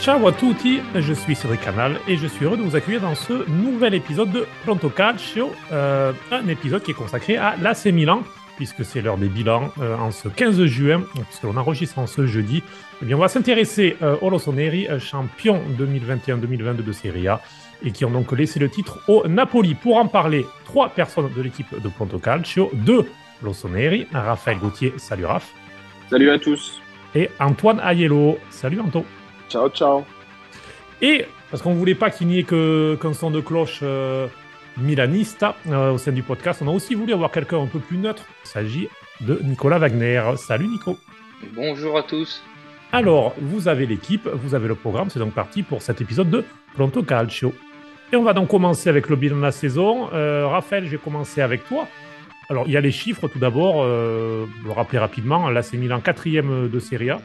Ciao à tutti, je suis Cédric Canal et je suis heureux de vous accueillir dans ce nouvel épisode de Pronto Calcio, euh, un épisode qui est consacré à l'AC Milan, puisque c'est l'heure des bilans euh, en ce 15 juin, puisque l'on enregistre en ce jeudi. Eh bien, on va s'intéresser euh, aux Rossoneri, champion 2021-2022 de Serie A, et qui ont donc laissé le titre au Napoli. Pour en parler, trois personnes de l'équipe de Pronto Calcio, deux Rossoneri, Raphaël Gauthier, salut Raph. Salut à tous. Et Antoine Aiello, salut Anto. Ciao, ciao. Et parce qu'on ne voulait pas qu'il n'y ait qu'un son de cloche euh, milanista euh, au sein du podcast, on a aussi voulu avoir quelqu'un un peu plus neutre. Il s'agit de Nicolas Wagner. Salut Nico. Bonjour à tous. Alors, vous avez l'équipe, vous avez le programme, c'est donc parti pour cet épisode de Pronto Calcio. Et on va donc commencer avec le bilan de la saison. Euh, Raphaël, je vais commencer avec toi. Alors, il y a les chiffres tout d'abord. Euh, le rappeler rapidement, là, c'est Milan quatrième de Serie A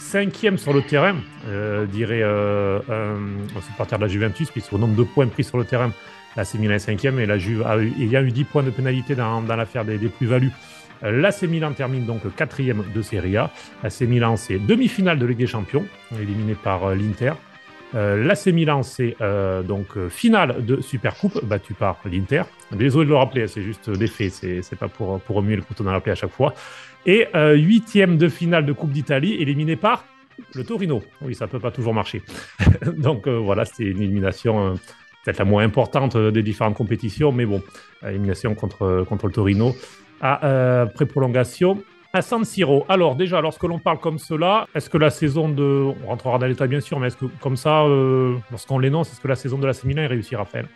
cinquième sur le terrain, euh, dirait euh, un supporter de la Juventus, puisqu'au nombre de points pris sur le terrain, l'AC Milan est cinquième et la Juve a eu, il y a eu 10 points de pénalité dans, dans l'affaire des, plus-values. Euh, L'AC Milan termine donc quatrième de Serie A. L'AC Milan, c'est demi-finale de Ligue des Champions, éliminé par euh, l'Inter. Euh, L'AC Milan, c'est euh, donc finale de Supercoupe, battu par l'Inter. Désolé de le rappeler, c'est juste des faits, c'est pas pour, pour remuer le couteau dans la à chaque fois. Et euh, huitième de finale de Coupe d'Italie, éliminé par le Torino. Oui, ça peut pas toujours marcher. Donc euh, voilà, c'était une élimination euh, peut-être la moins importante des différentes compétitions, mais bon, élimination contre, contre le Torino à pré-prolongation à San Siro. Alors déjà, lorsque l'on parle comme cela, est-ce que la saison de... On rentrera dans l'état bien sûr, mais est-ce que comme ça, lorsqu'on l'énonce, est-ce que la saison de la Milan est réussie, Raphaël?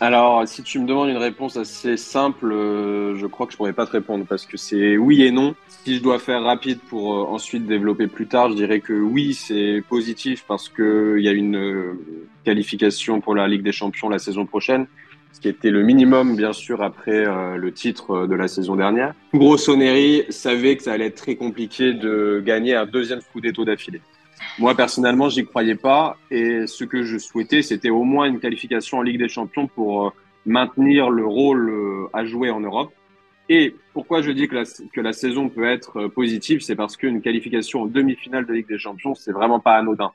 Alors, si tu me demandes une réponse assez simple, euh, je crois que je pourrais pas te répondre parce que c'est oui et non. Si je dois faire rapide pour euh, ensuite développer plus tard, je dirais que oui, c'est positif parce que il y a une euh, qualification pour la Ligue des Champions la saison prochaine, ce qui était le minimum bien sûr après le titre de la saison dernière. Grossoneri savait que ça allait être très compliqué de gagner un deuxième Scudetto d'affilée. Moi, personnellement, j'y croyais pas. Et ce que je souhaitais, c'était au moins une qualification en Ligue des Champions pour euh, maintenir le rôle euh, à jouer en Europe. Et pourquoi je dis que la, saison peut être euh, positive, c'est parce qu'une qualification en demi-finale de Ligue des Champions, c'est vraiment pas anodin.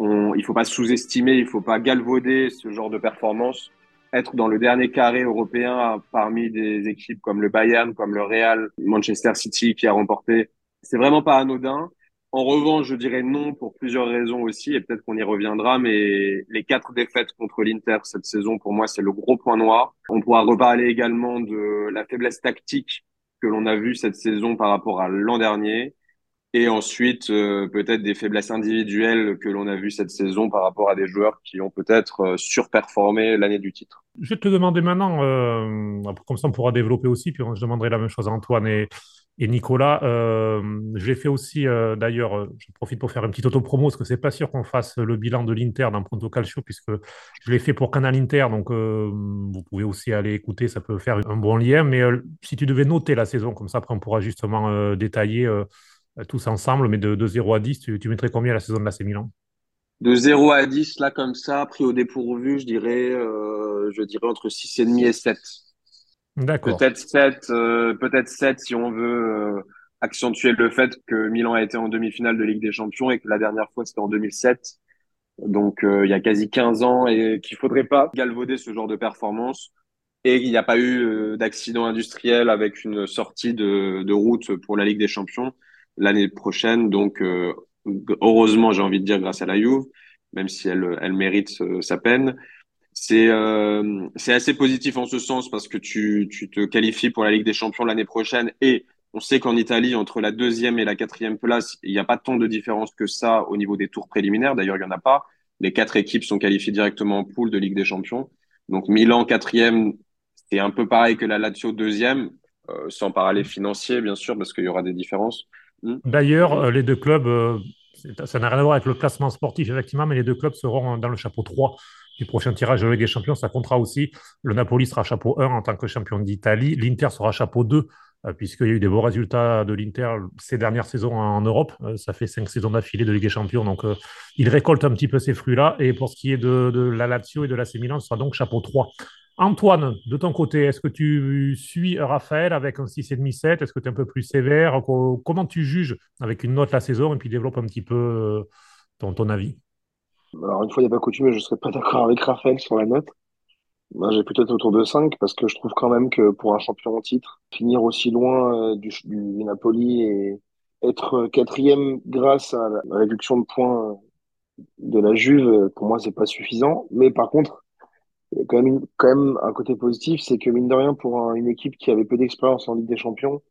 On, il faut pas sous-estimer, il faut pas galvauder ce genre de performance. Être dans le dernier carré européen parmi des équipes comme le Bayern, comme le Real, Manchester City qui a remporté, c'est vraiment pas anodin. En revanche, je dirais non pour plusieurs raisons aussi, et peut-être qu'on y reviendra, mais les quatre défaites contre l'Inter cette saison, pour moi, c'est le gros point noir. On pourra reparler également de la faiblesse tactique que l'on a vue cette saison par rapport à l'an dernier, et ensuite euh, peut-être des faiblesses individuelles que l'on a vues cette saison par rapport à des joueurs qui ont peut-être euh, surperformé l'année du titre. Je vais te demander maintenant, euh, comme ça on pourra développer aussi, puis je demanderai la même chose à Antoine et, et Nicolas, je l'ai fait aussi, d'ailleurs, je profite pour faire une petite auto-promo, parce que c'est pas sûr qu'on fasse le bilan de l'Inter dans Pronto Calcio, puisque je l'ai fait pour Canal Inter, donc vous pouvez aussi aller écouter, ça peut faire un bon lien. Mais si tu devais noter la saison, comme ça, après on pourra justement détailler tous ensemble, mais de, de 0 à 10, tu, tu mettrais combien la saison de l'AC Milan? De 0 à 10, là, comme ça, pris au dépourvu, je dirais, je dirais entre 6,5 et 7. Peut-être 7, euh, peut-être 7 si on veut euh, accentuer le fait que Milan a été en demi-finale de Ligue des Champions et que la dernière fois c'était en 2007. Donc euh, il y a quasi 15 ans et qu'il faudrait pas galvauder ce genre de performance et il n'y a pas eu d'accident industriel avec une sortie de, de, route pour la Ligue des Champions l'année prochaine. Donc heureusement, j'ai envie de dire grâce à la Juve, même si elle, elle mérite sa peine c'est euh, c'est assez positif en ce sens parce que tu, tu te qualifies pour la Ligue des Champions l'année prochaine et on sait qu'en Italie, entre la deuxième et la quatrième place, il n'y a pas tant de différence que ça au niveau des tours préliminaires. D'ailleurs, il n'y en a pas. Les quatre équipes sont qualifiées directement en poule de Ligue des Champions. Donc Milan quatrième, c'est un peu pareil que la Lazio deuxième, euh, sans parallèle financier bien sûr, parce qu'il y aura des différences. Hmm. D'ailleurs, euh, les deux clubs, ça n'a rien à voir avec le classement sportif effectivement, mais les deux clubs seront dans le chapeau 3 du prochain tirage de Ligue des Champions, ça comptera aussi. Le Napoli sera chapeau 1 en tant que champion d'Italie. L'Inter sera chapeau 2, euh, puisqu'il y a eu des beaux résultats de l'Inter ces dernières saisons en Europe. Euh, ça fait cinq saisons d'affilée de Ligue des Champions, donc euh, il récolte un petit peu ces fruits-là. Et pour ce qui est de, la Lazio et de l'AC Milan, ce sera donc chapeau 3. Antoine, de ton côté, est-ce que tu suis Raphaël avec un 6,5-7 Est-ce que tu es un peu plus sévère? Comment tu juges avec une note la saison et puis développe un petit peu ton, ton avis? Alors, une fois n'est pas coutume, je ne serais pas d'accord avec Raphaël sur la note. Moi, j'ai peut-être autour de 5 parce que je trouve quand même que pour un champion en titre, finir aussi loin euh, du, du, Napoli et être quatrième grâce à la réduction de points de la Juve, pour moi, c'est pas suffisant. Mais par contre, il y a quand même, quand même un côté positif, c'est que mine de rien, pour une équipe qui avait peu d'expérience en Ligue des Champions,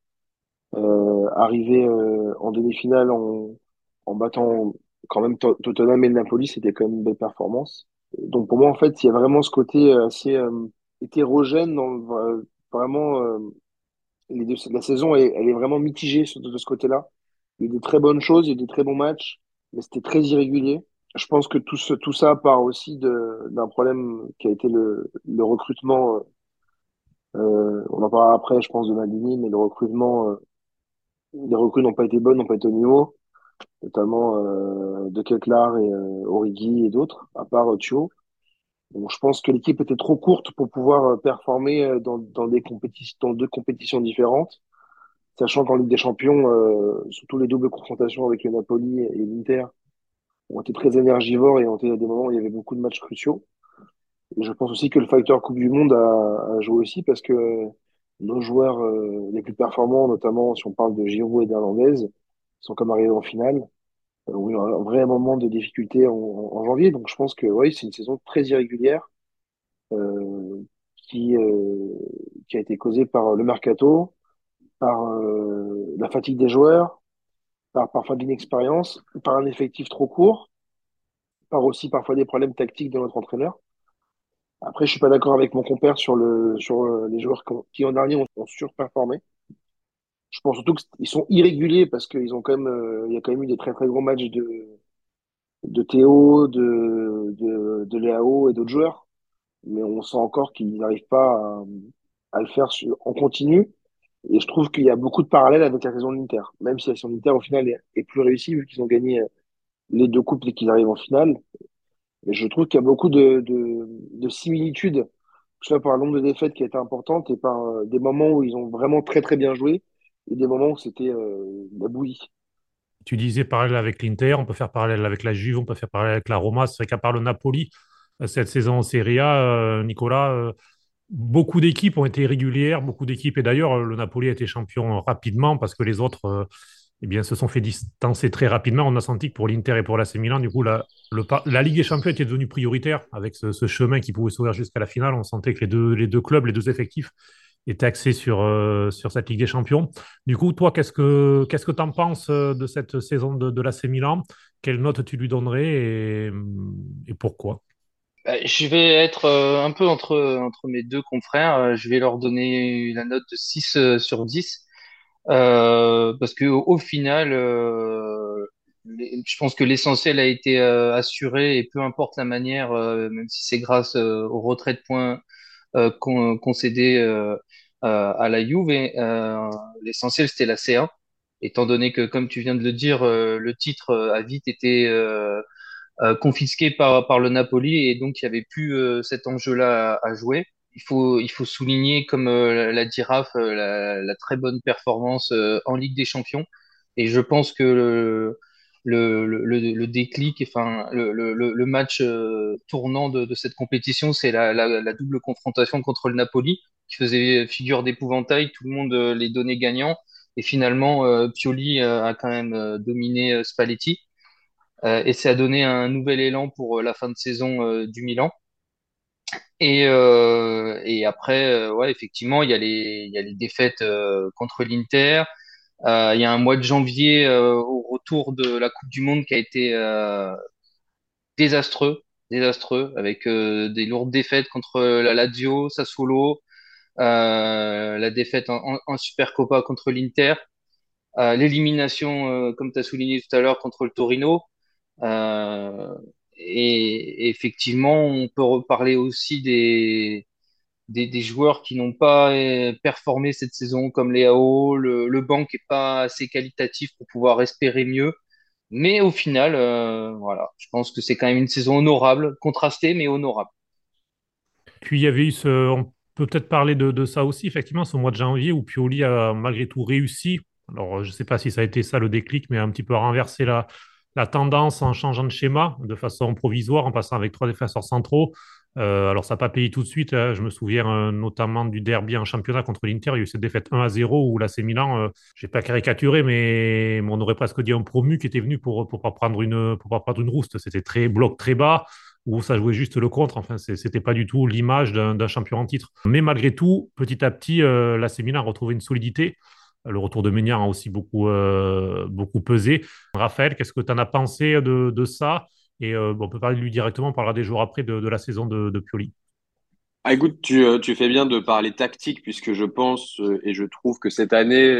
euh, arriver euh, en demi-finale en, en battant quand même Tottenham et le Napoli, c'était quand même une belle performance. Donc pour moi, en fait, il y a vraiment ce côté euh, assez euh, hétérogène dans le, vraiment les deux, la saison, elle, elle est vraiment mitigée de ce côté-là. Il y a eu de très bonnes choses, il y a des très bons matchs, mais c'était très irrégulier. Je pense que tout, ce, tout ça part aussi d'un problème qui a été le, le recrutement. Euh, on en parlera après, je pense, de Maldini, mais le recrutement, euh, les recrues n'ont pas été bonnes, n'ont pas été au niveau, notamment euh, de Keklar et euh, Origi et d'autres, à part euh, Thio. Donc, je pense que l'équipe était trop courte pour pouvoir euh, performer euh, dans, dans, des dans deux compétitions différentes, sachant qu'en Ligue des Champions, euh, surtout les doubles confrontations avec le Napoli et l'Inter, ont été très énergivores et ont été à des moments où il y avait beaucoup de matchs cruciaux. Et je pense aussi que le facteur Coupe du Monde a, a joué aussi parce que nos joueurs les plus performants, notamment si on parle de Giroud et d'Hernandez, sont comme arrivés en finale. Euh, ont eu un vrai moment de difficulté en, en janvier. Donc je pense que oui, c'est une saison très irrégulière euh, qui, euh, qui a été causée par le mercato, par euh, la fatigue des joueurs, par parfois de l'inexpérience, par un effectif trop court, par aussi parfois des problèmes tactiques de notre entraîneur. Après, je suis pas d'accord avec mon compère sur le sur euh, les joueurs qui, en dernier ont, surperformé. Je pense surtout qu'ils sont irréguliers parce qu'ils ont quand même euh, il y a quand même eu des très très gros matchs de de Théo, de de, de Léao et d'autres joueurs, mais on sent encore qu'ils n'arrivent pas à, à, le faire en continu. Et je trouve qu'il y a beaucoup de parallèles avec la saison de l'Inter, même si la saison de l'Inter au final est, est plus réussie vu qu'ils ont gagné euh, les deux coupes et qu'ils arrivent en finale. Et je trouve qu'il y a beaucoup de, de, de similitudes, que ce soit par le nombre de défaites qui a été importante et par euh, des moments où ils ont vraiment très très bien joué et des moments où c'était euh, la bouillie. Tu disais parallèle avec l'Inter, on peut faire parallèle avec la Juve, on peut faire parallèle avec la Roma. C'est vrai qu'à part le Napoli, euh, cette saison en Serie A, euh, Nicolas, beaucoup d'équipes ont été régulières, beaucoup d'équipes, et d'ailleurs, le Napoli a été champion rapidement parce que les autres eh bien, se sont fait distancer très rapidement. On a senti que pour l'Inter et pour l'AC Milan, du coup, la, la Ligue des Champions était devenue prioritaire avec ce, chemin qui pouvait s'ouvrir jusqu'à la finale. On sentait que les deux clubs, les deux effectifs étaient axés sur, euh, sur cette Ligue des Champions. Du coup, toi, qu'est-ce que qu'est-ce que tu en penses de cette saison de, de l'AC Milan? Quelle note tu lui donnerais et, pourquoi? Je vais être un peu entre, entre mes deux confrères. Je vais leur donner la note de 6 sur 10. Euh, parce que au, final, euh, je pense que l'essentiel a été euh, assuré et peu importe la manière, euh, même si c'est grâce euh, au retrait de points con, concédé à la Juve, l'essentiel c'était la C1. Étant donné que, comme tu viens de le dire, le titre a vite été confisqué par, le Napoli et donc il n'y avait plus cet enjeu-là à, jouer il faut, souligner, comme euh, l'a dit euh, la, très bonne performance euh, en Ligue des Champions. Et je pense que le, le, le, déclic, enfin, le, match tournant de, cette compétition, c'est la, la, double confrontation contre le Napoli, qui faisait figure d'épouvantail. Tout le monde les donnait gagnants. Et finalement, Pioli a quand même dominé Spalletti. et ça a donné un nouvel élan pour la fin de saison du Milan. Et, euh, après, euh, ouais, effectivement, il y a les, y a les défaites euh, contre l'Inter. Euh, il y a un mois de janvier euh, au retour de la Coupe du Monde qui a été désastreux, désastreux, avec des lourdes défaites contre la Lazio, Sassuolo, la défaite en, en, en Supercopa contre l'Inter, l'élimination, comme tu as souligné tout à l'heure, contre le Torino. Euh, et effectivement, on peut reparler aussi des, des, joueurs qui n'ont pas euh, performé cette saison, comme Léao. Le, le banc n'est pas assez qualitatif pour pouvoir espérer mieux. Mais au final, euh, voilà, je pense que c'est quand même une saison honorable, contrastée, mais honorable. Puis il y avait eu ce, peut peut-être parler de, ça aussi, effectivement, ce mois de janvier où Pioli a malgré tout réussi. Alors, je ne sais pas si ça a été ça le déclic, mais un petit peu renverser la, tendance en changeant de schéma de façon provisoire, en passant avec trois défenseurs centraux. Euh, alors, ça n'a pas payé tout de suite. Hein. Je me souviens euh, notamment du derby en championnat contre l'Inter. Il y a eu cette défaite 1 à 0 où l'AC Milan, euh, je n'ai pas caricaturé, mais on aurait presque dit un promu qui était venu pour pour pas prendre une pour pas prendre une rouste. C'était très bloc très bas où ça jouait juste le contre. Enfin, c'était pas du tout l'image d'un champion en titre. Mais malgré tout, petit à petit, l'AC Milan a retrouvé une solidité. Le retour de Meunier a aussi beaucoup, beaucoup pesé. Raphaël, qu'est-ce que tu en as pensé de, ça? Et euh, on peut parler de lui directement, on parlera des jours après de, la saison de, Pioli. Ah, écoute, tu, euh, tu, fais bien de parler tactique, puisque je pense euh, et je trouve que cette année,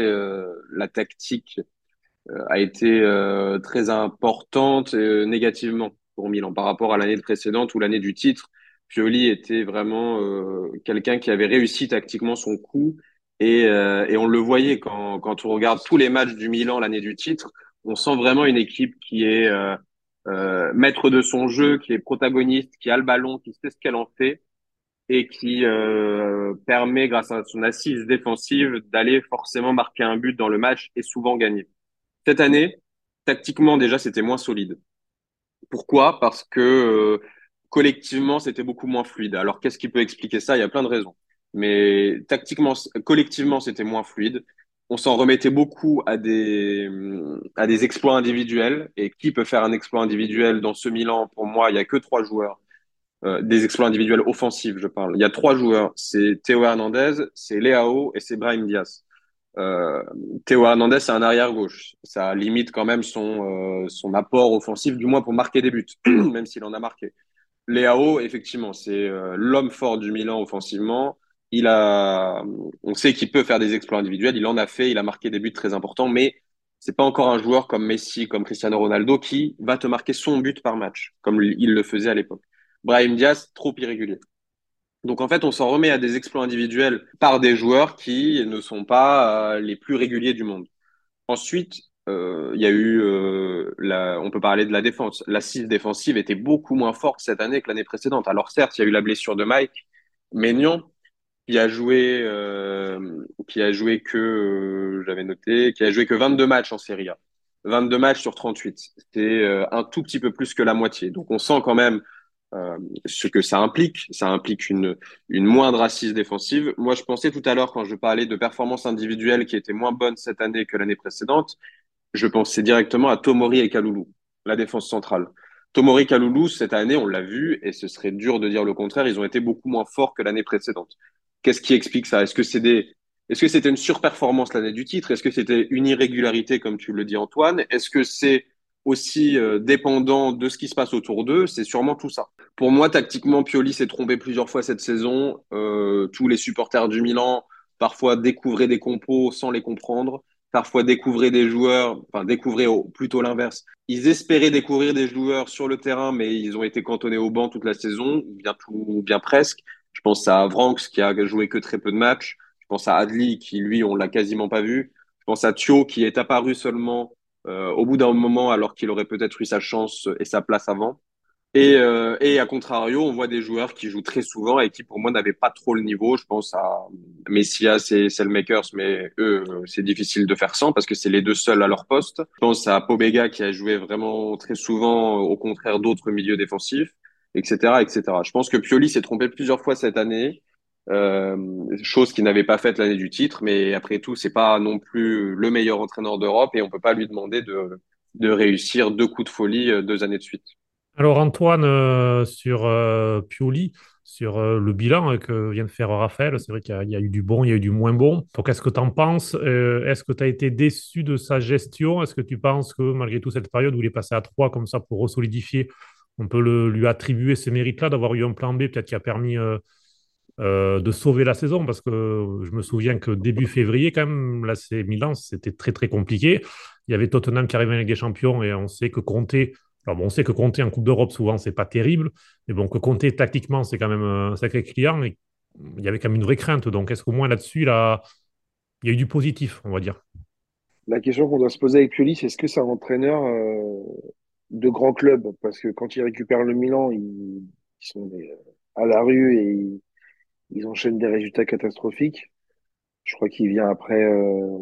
la tactique a été très importante négativement pour Milan par rapport à l'année précédente ou l'année du titre. Pioli était vraiment quelqu'un qui avait réussi tactiquement son coup et, et on le voyait quand, quand on regarde tous les matchs du Milan l'année du titre, on sent vraiment une équipe qui est euh, maître de son jeu, qui est protagoniste, qui a le ballon, qui sait ce qu'elle en fait et qui euh, permet, grâce à son assise défensive, d'aller forcément marquer un but dans le match et souvent gagner. Cette année, tactiquement déjà, c'était moins solide. Pourquoi? Parce que euh, collectivement, c'était beaucoup moins fluide. Alors, qu'est-ce qui peut expliquer ça? Il y a plein de raisons. Mais tactiquement, collectivement, c'était moins fluide on s'en remettait beaucoup à des, à des exploits individuels. Et qui peut faire un exploit individuel dans ce Milan? Pour moi, il n'y a que trois joueurs. Euh, des exploits individuels offensifs, je parle. Il y a trois joueurs. C'est Théo Hernandez, c'est Léao et c'est Brahim Diaz. Euh, Théo Hernandez, c'est un arrière-gauche. Ça limite quand même son, euh, son apport offensif, du moins pour marquer des buts, même s'il en a marqué. Léao, effectivement, c'est euh, l'homme fort du Milan offensivement il a, on sait qu'il peut faire des exploits individuels. Il en a fait. Il a marqué des buts très importants, mais c'est pas encore un joueur comme Messi, comme Cristiano Ronaldo qui va te marquer son but par match, comme il le faisait à l'époque. Brahim Diaz, trop irrégulier. Donc en fait, on s'en remet à des exploits individuels par des joueurs qui ne sont pas euh, les plus réguliers du monde. Ensuite, euh, il y a eu, euh, la, on peut parler de la défense. L'assise défensive était beaucoup moins forte cette année que l'année précédente. Alors certes, il y a eu la blessure de Mike, mais non, qui a joué, qui a joué que, j'avais noté, qui a joué que 22 matchs en Serie A. 22 matchs sur 38. C'était euh, un tout petit peu plus que la moitié. Donc on sent quand même euh, ce que ça implique. Ça implique une, une moindre assise défensive. Moi, je pensais tout à l'heure, quand je parlais de performances individuelles qui étaient moins bonnes cette année que l'année précédente, je pensais directement à Tomori et Kaloulou, la défense centrale. Tomori Kaloulou, cette année, on l'a vu, et ce serait dur de dire le contraire, ils ont été beaucoup moins forts que l'année précédente. Qu'est-ce qui explique ça? Est-ce que c'est des est-ce que c'était une surperformance l'année du titre? Est-ce que c'était une irrégularité, comme tu le dis Antoine? Est-ce que c'est aussi euh, dépendant de ce qui se passe autour d'eux C'est sûrement tout ça. Pour moi, tactiquement, Pioli s'est trompé plusieurs fois cette saison. Euh, tous les supporters du Milan, parfois découvraient des compos sans les comprendre. Parfois découvraient des joueurs, enfin découvraient plutôt l'inverse. Ils espéraient découvrir des joueurs sur le terrain, mais ils ont été cantonnés au banc toute la saison, bien tout, bien presque. Je pense à Vranks qui a joué que très peu de matchs. Je pense à Adli qui, lui, on l'a quasiment pas vu. Je pense à Thio qui est apparu seulement au bout d'un moment alors qu'il aurait peut-être eu sa chance et sa place avant. Et, euh, et à contrario, on voit des joueurs qui jouent très souvent et qui pour moi n'avaient pas trop le niveau. Je pense à Messias et Selmakers, mais eux, c'est difficile de faire sans parce que c'est les deux seuls à leur poste. Je pense à Pobega qui a joué vraiment très souvent au contraire d'autres milieux défensifs etc., etc. Je pense que Pioli s'est trompé plusieurs fois cette année, euh, chose qu'il n'avait pas faite l'année du titre, mais après tout, c'est pas non plus le meilleur entraîneur d'Europe et on peut pas lui demander de, de réussir deux coups de folie euh, deux années de suite. Alors Antoine, euh, sur Pioli, sur le bilan que vient de faire Raphaël, c'est vrai qu'il y, a eu du bon, il y a eu du moins bon. Donc qu'est-ce que tu en penses Est-ce que tu as été déçu de sa gestion? Est-ce que tu penses que malgré tout cette période où il est passé à trois comme ça pour resolidifier on peut lui attribuer ces mérites-là d'avoir eu un plan B peut-être qui a permis euh, euh, de sauver la saison parce que je me souviens que début février quand même là c'est Milan c'était très très compliqué. Il y avait Tottenham qui arrivait avec des champions et on sait que compter alors on sait que compter en Coupe d'Europe souvent c'est pas terrible mais bon que compter tactiquement c'est quand même un sacré client et il y avait quand même une vraie crainte. Donc est-ce qu'au moins là-dessus là il y a eu du positif on va dire? La question qu'on doit se poser avec Pioli, c'est est-ce que c'est un entraîneur euh, de grands clubs? Parce que quand ils récupèrent le Milan, ils, sont à la rue et ils, enchaînent des résultats catastrophiques. Je crois qu'il vient après, euh,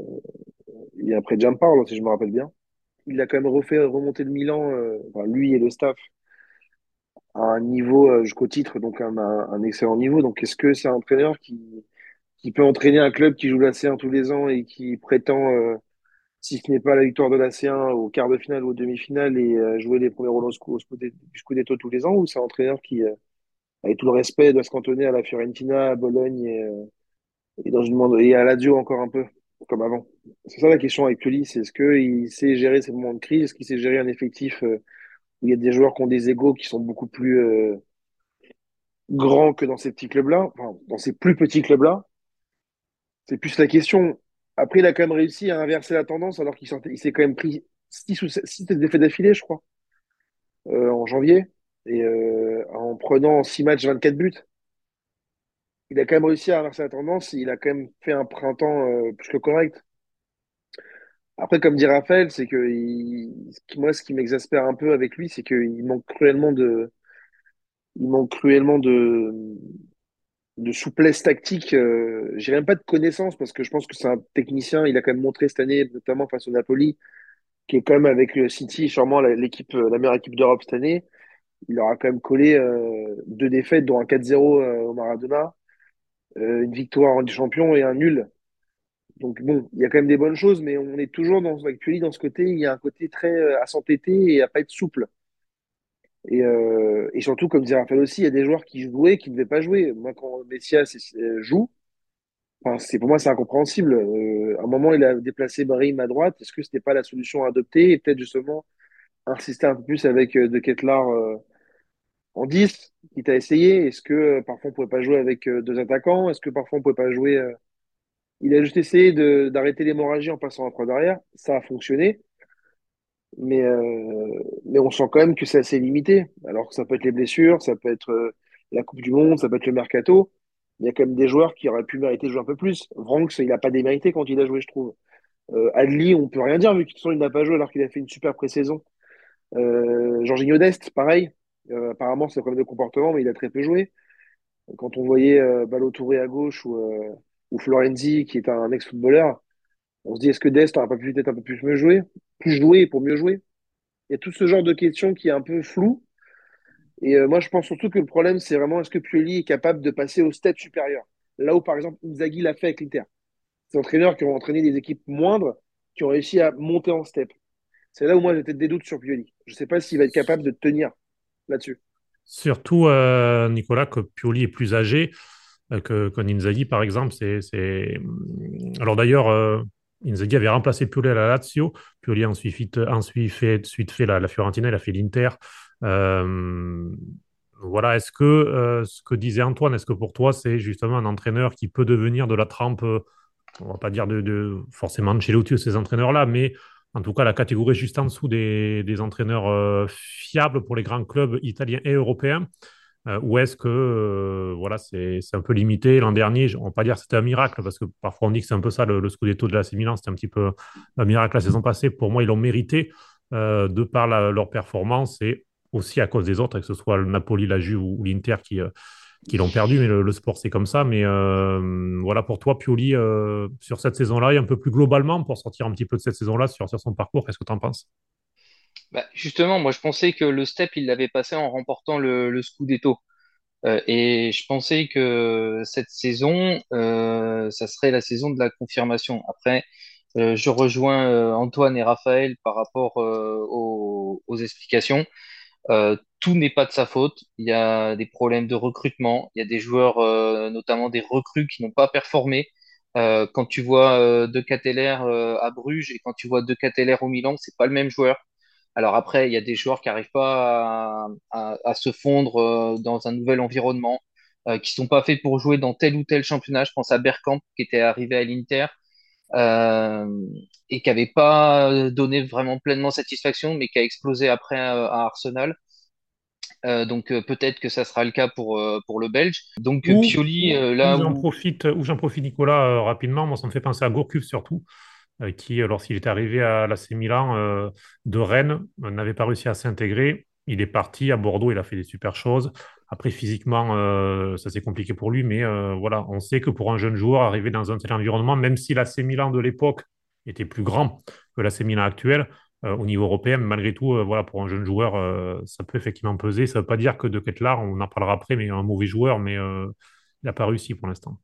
il vient après si je me rappelle bien. il a quand même refait remonter le Milan, euh, lui et le staff, à un niveau euh, jusqu'au titre, donc un, un, excellent niveau. Donc, est-ce que c'est un entraîneur qui, qui peut entraîner un club qui joue la C1 tous les ans et qui prétend, euh, si ce n'est pas la victoire de la C1 au quart de finale ou aux demi-finales et euh, jouer les premiers rôles au au tous les ans, ou c'est un entraîneur qui, euh, avec tout le respect, doit se cantonner à la Fiorentina, à Bologne et, euh, et dans une et à la Lazio encore un peu, comme avant. C'est ça la question avec Pioli, c'est est-ce qu'il sait gérer ces moments de crise, est-ce qu'il sait gérer un effectif euh, où il y a des joueurs qui ont des égos qui sont beaucoup plus euh, grands que dans ces petits clubs-là, enfin, dans ces plus petits clubs-là? C'est plus la question. Après, il a quand même réussi à inverser la tendance alors qu'il s'est quand même pris 6 ou 7 défaites d'affilée, je crois, euh, en janvier, et euh, en prenant 6 matchs, 24 buts. Il a quand même réussi à inverser la tendance, il a quand même fait un printemps euh, plus que correct. Après, comme dit Raphaël, c'est que il- moi, ce qui m'exaspère un peu avec lui, c'est qu'il manque cruellement de, il manque cruellement de, de souplesse tactique. Euh, j'ai même pas de connaissances parce que je pense que c'est un technicien. Il a quand même montré cette année, notamment face au Napoli, qui est quand même avec le City, sûrement l'équipe, euh, la meilleure équipe d'Europe cette année. Il leur a quand même collé euh, deux défaites, dont un 4-0 euh, au Maradona, euh, une victoire en Champions et un nul. Donc bon, il y a quand même des bonnes choses, mais on est toujours dans, Pioli dans ce côté. Il y a un côté très à s'entêter et à pas être souple. Et, surtout, comme disait Raphaël aussi, il y a des joueurs qui jouaient, qui ne devaient pas jouer. Moi, quand Messias joue, c'est pour moi c'est incompréhensible. À un moment, il a déplacé Brahim à droite. Est-ce que c'était pas la solution à adopter? Et peut-être justement insister un peu plus avec euh, De Ketelaere euh, en 10, quitte à essayer. Est-ce que euh, parfois on pouvait pas jouer avec deux attaquants? Est-ce que parfois on pouvait pas jouer Il a juste essayé d'arrêter l'hémorragie en passant à trois derrière. Ça a fonctionné. Mais, euh, mais on sent quand même que c'est assez limité. Alors que ça peut être les blessures, ça peut être euh, la Coupe du Monde, ça peut être le mercato. Il y a quand même des joueurs qui auraient pu mériter de jouer un peu plus. Vranks, il n'a pas démérité quand il a joué, je trouve. Euh, Adli, on peut rien dire vu qu'il n'a pas joué alors qu'il a fait une super pré-saison. Euh, Jorginho Dest, pareil. Euh, apparemment, c'est un problème de comportement, mais il a très peu joué. Quand on voyait euh, Ballo-Touré à gauche ou, euh, ou Florenzi, qui est un ex-footballeur, on se dit est-ce que Dest n'aurait pas pu peut-être un peu plus mieux jouer, plus jouer pour mieux jouer? Il y a tout ce genre de questions qui est un peu flou. Et euh, moi, je pense surtout que le problème, c'est vraiment est-ce que Pioli est capable de passer au step supérieur? Là où, par exemple, Inzaghi l'a fait avec l'Inter. C'est entraîneurs qui ont entraîné des équipes moindres, qui ont réussi à monter en step. C'est là où moi j'ai peut-être des doutes sur Pioli. Je ne sais pas s'il va être capable de tenir là-dessus. Surtout, euh, Nicolas, que Pioli est plus âgé euh, que, que par exemple. C'est, c'est... Alors d'ailleurs, euh, avait remplacé Pioli à la Lazio. Pioli a ensuite, ensuite fait, ensuite fait la, Fiorentina, il a fait l'Inter. Euh, voilà, est-ce que ce que disait Antoine, est-ce que pour toi, c'est justement un entraîneur qui peut devenir de la trempe, on va pas dire de, de forcément Ancelotti ou ces entraîneurs-là, mais en tout cas la catégorie juste en dessous des, entraîneurs euh, fiables pour les grands clubs italiens et européens euh, ou est-ce que euh, voilà, c'est un peu limité? L'an dernier, on ne va pas dire que c'était un miracle, parce que parfois on dit que c'est un peu ça le, le Scudetto de l'AC Milan, c'était un petit peu un miracle la saison passée. Pour moi, ils l'ont mérité de par la- leur performance et aussi à cause des autres, que ce soit le Napoli, la Juve ou, l'Inter qui, qui l'ont perdu, mais le, sport c'est comme ça. Mais euh, voilà, pour toi, Pioli, euh, sur cette saison-là, et un peu plus globalement, pour sortir un petit peu de cette saison-là, sur, sur son parcours, qu'est-ce que tu en penses? Bah, justement, moi je pensais que le step, il l'avait passé en remportant le, le Scudetto. Euh, et je pensais que cette saison, euh, ça serait la saison de la confirmation. Après, je rejoins Antoine et Raphaël par rapport aux, explications. Tout n'est pas de sa faute. Il y a des problèmes de recrutement. Il y a des joueurs, euh, notamment des recrues, qui n'ont pas performé. Euh, quand tu vois euh, De euh, à Bruges et quand tu vois De Ketelaere au Milan, c'est pas le même joueur. Alors après, il y a des joueurs qui n'arrivent pas à, se fondre dans un nouvel environnement, qui sont pas faits pour jouer dans tel ou tel championnat. Je pense à Bergkamp qui était arrivé à l'Inter et qui n'avait pas donné vraiment pleinement satisfaction, mais qui a explosé après à Arsenal. Euh, donc euh, peut-être que ça sera le cas pour, euh, pour le Belge. Donc Ou, Pioli, là j'en où... profite, j'en profite, Nicolas, rapidement, moi ça me fait penser à Gourcuff surtout. qui, lorsqu'il est arrivé à l'AC Milan de Rennes, n'avait pas réussi à s'intégrer. Il est parti à Bordeaux, il a fait des super choses. Après, physiquement, ça s'est compliqué pour lui, mais voilà, on sait que pour un jeune joueur, arriver dans un tel environnement, même si l'AC Milan de l'époque était plus grand que l'AC Milan actuel, au niveau européen. Mais malgré tout, voilà, pour un jeune joueur, ça peut effectivement peser. Ça ne veut pas dire que de Ketlar, on en parlera après, mais un mauvais joueur, mais il n'a pas réussi pour l'instant.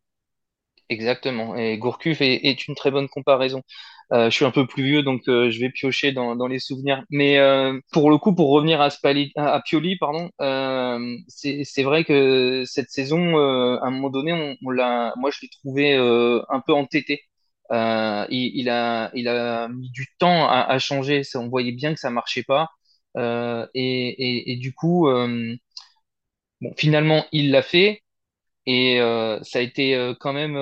Exactement. Et Gourcuff est, une très bonne comparaison. Euh, je suis un peu plus vieux, donc euh, je vais piocher dans, les souvenirs. Mais euh, pour le coup, pour revenir à, Spali, à Pioli, pardon, c'est vrai que cette saison, à un moment donné, on, on l'a, moi, je l'ai trouvé un peu entêté. Il, il, a, mis du temps à, changer. Ça, on voyait bien que ça marchait pas. Et, et, du coup, bon, finalement, il l'a fait. Et ça a été quand même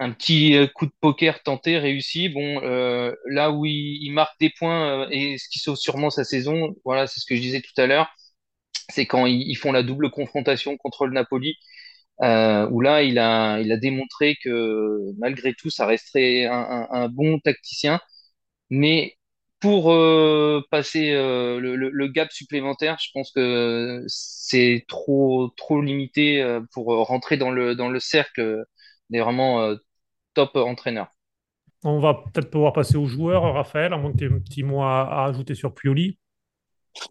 un petit euh, coup de poker tenté, réussi. Bon, euh, là où il, marque des points euh, et ce qui sauve sûrement sa saison, voilà, c'est ce que je disais tout à l'heure, c'est quand ils, font la double confrontation contre le Napoli, où là, il a, il a démontré que malgré tout, ça resterait un, bon tacticien. Mais pour passer le, le, gap supplémentaire, je pense que c'est trop, trop limité pour rentrer dans le, dans le cercle des vraiment top entraîneur. On va peut-être pouvoir passer aux joueurs, Raphaël, à moins que tu aies un petit mot à, ajouter sur Pioli.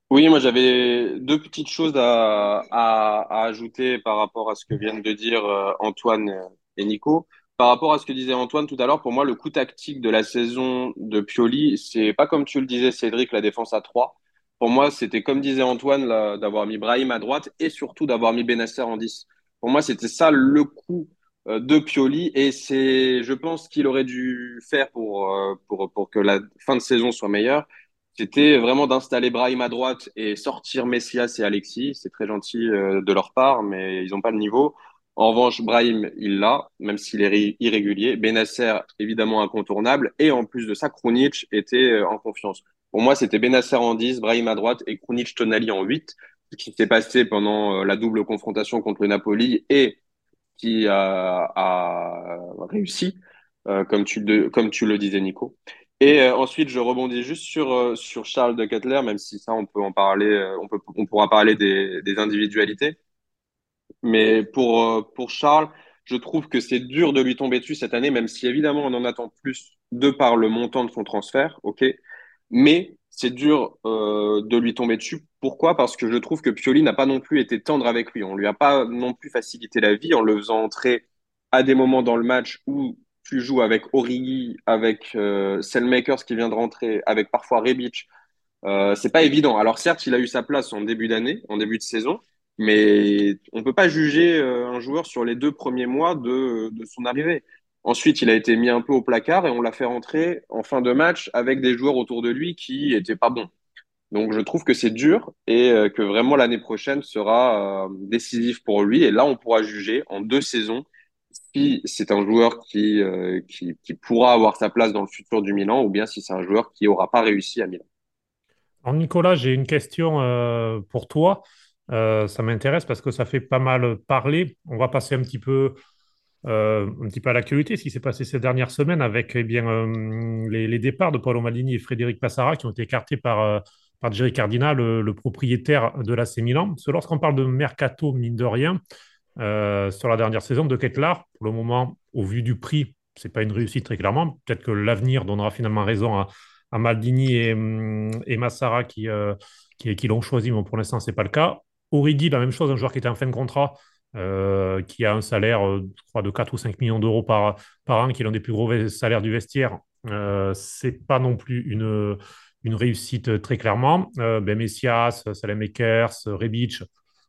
Oui, moi j'avais deux petites choses à, à, ajouter par rapport à ce que viennent de dire euh, Antoine et Nico. Par rapport à ce que disait Antoine tout à l'heure, pour moi, le coup tactique de la saison de Pioli, c'est pas comme tu le disais, Cédric, la défense à 3. Pour moi, c'était comme disait Antoine, d'avoir mis Brahim à droite et surtout d'avoir mis Benasser en 10. Pour moi, c'était ça le coup euh, de Pioli et c'est, je pense, qu'il aurait dû faire pour, euh, pour, pour que la fin de saison soit meilleure. C'était vraiment d'installer Brahim à droite et sortir Messias et Alexis. C'est très gentil euh, de leur part, mais ils n'ont pas le niveau. En revanche, Brahim, il l'a, même s'il est irrégulier. Benasser, évidemment incontournable. Et en plus de ça, Krunic était en confiance. Pour moi, c'était Benasser en 10, Brahim à droite et Krunic Tonali en 8. Ce qui s'est passé pendant la double confrontation contre le Napoli et qui a, réussi, euh, comme tu le disais, Nico. Et euh, ensuite, je rebondis juste sur, euh, sur Charles de Kettler, même si ça, on peut en parler, on, peut, on pourra parler des, des individualités. Mais pour, pour Charles, je trouve que c'est dur de lui tomber dessus cette année, même si évidemment on en attend plus de par le montant de son transfert, ok? Mais c'est dur euh, de lui tomber dessus. Pourquoi? Parce que je trouve que Pioli n'a pas non plus été tendre avec lui. On lui a pas non plus facilité la vie en le faisant entrer à des moments dans le match où tu joues avec Origi, avec euh, qui vient de rentrer, avec parfois Rebic. Euh, c'est pas évident. Alors certes, il a eu sa place en début d'année, en début de saison, mais on peut pas juger euh, un joueur sur les deux premiers mois de, de son arrivée. Ensuite, il a été mis un peu au placard et on l'a fait rentrer en fin de match avec des joueurs autour de lui qui étaient pas bons. Donc, je trouve que c'est dur et euh, que vraiment l'année prochaine sera euh, décisive pour lui. Et là, on pourra juger en deux saisons si c'est un joueur qui, euh, qui, qui, pourra avoir sa place dans le futur du Milan ou bien si c'est un joueur qui n'aura pas réussi à Milan. Alors, Nicolas, j'ai une question pour toi. ça m'intéresse parce que ça fait pas mal parler. On va passer un petit peu euh, un petit peu à l'actualité, ce qui s'est passé ces dernières semaines avec eh bien, euh, les, départs de Paolo Maldini et Frédéric Passara qui ont été écartés par, euh, par Jerry Cardina, le, propriétaire de l'AC Milan. Lorsqu'on parle de mercato, mine de rien, sur la dernière saison de Ketlar, pour le moment, au vu du prix, ce n'est pas une réussite très clairement. Peut-être que l'avenir donnera finalement raison à, Maldini et, et Massara qui, qui, qui l'ont choisi, mais pour l'instant, ce n'est pas le cas. Origi, la même chose, un joueur qui était en fin de contrat, euh, qui a un salaire, euh, je crois, de 4 ou 5 millions d'euros par, par an, qui est l'un des plus gros salaires du vestiaire, euh, c'est pas non plus une, une réussite très clairement. Euh, ben Messias, Makers, Rebic,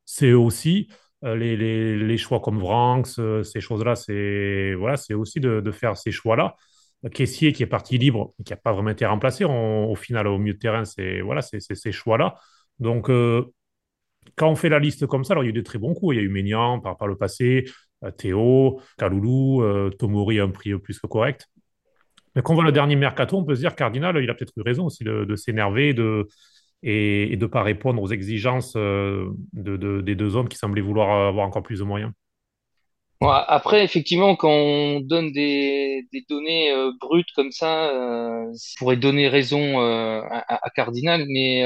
c'est aussi. Les, les, choix comme Vranks, ces choses-là, c'est voilà, aussi de, de, faire ces choix-là. Caissier qui est parti libre, qui n'a pas vraiment été remplacé, au final, au milieu de terrain, c'est voilà, ces choix-là. Donc, quand on fait la liste comme ça, alors il y a eu de très bons coups. Il y a eu Ménian par, le passé, euh, Théo, Kaloulou, euh, Tomori un prix plus que correct. Mais quand on voit le dernier mercato, on peut se dire Cardinal, il a peut-être eu raison aussi de, s'énerver de, et, de ne pas répondre aux exigences euh, de, des deux hommes qui semblaient vouloir avoir encore plus de moyens. après, effectivement, quand on donne des, données brutes comme ça, ça pourrait donner raison à, à, Cardinal, mais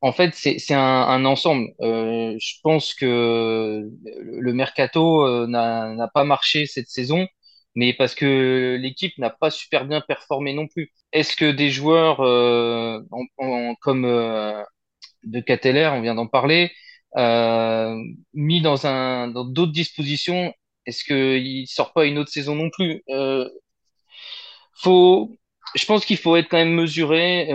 en fait, c'est un, ensemble. Euh, je pense que le mercato euh, n'a pas marché cette saison. Mais parce que l'équipe n'a pas super bien performé non plus. Est-ce que des joueurs euh, comme euh, de Cateller, on vient d'en parler, euh, mis dans un dans d'autres dispositions, est-ce qu'il sort pas une autre saison non plus? Euh, Faut, je pense qu'il faut être quand même mesuré.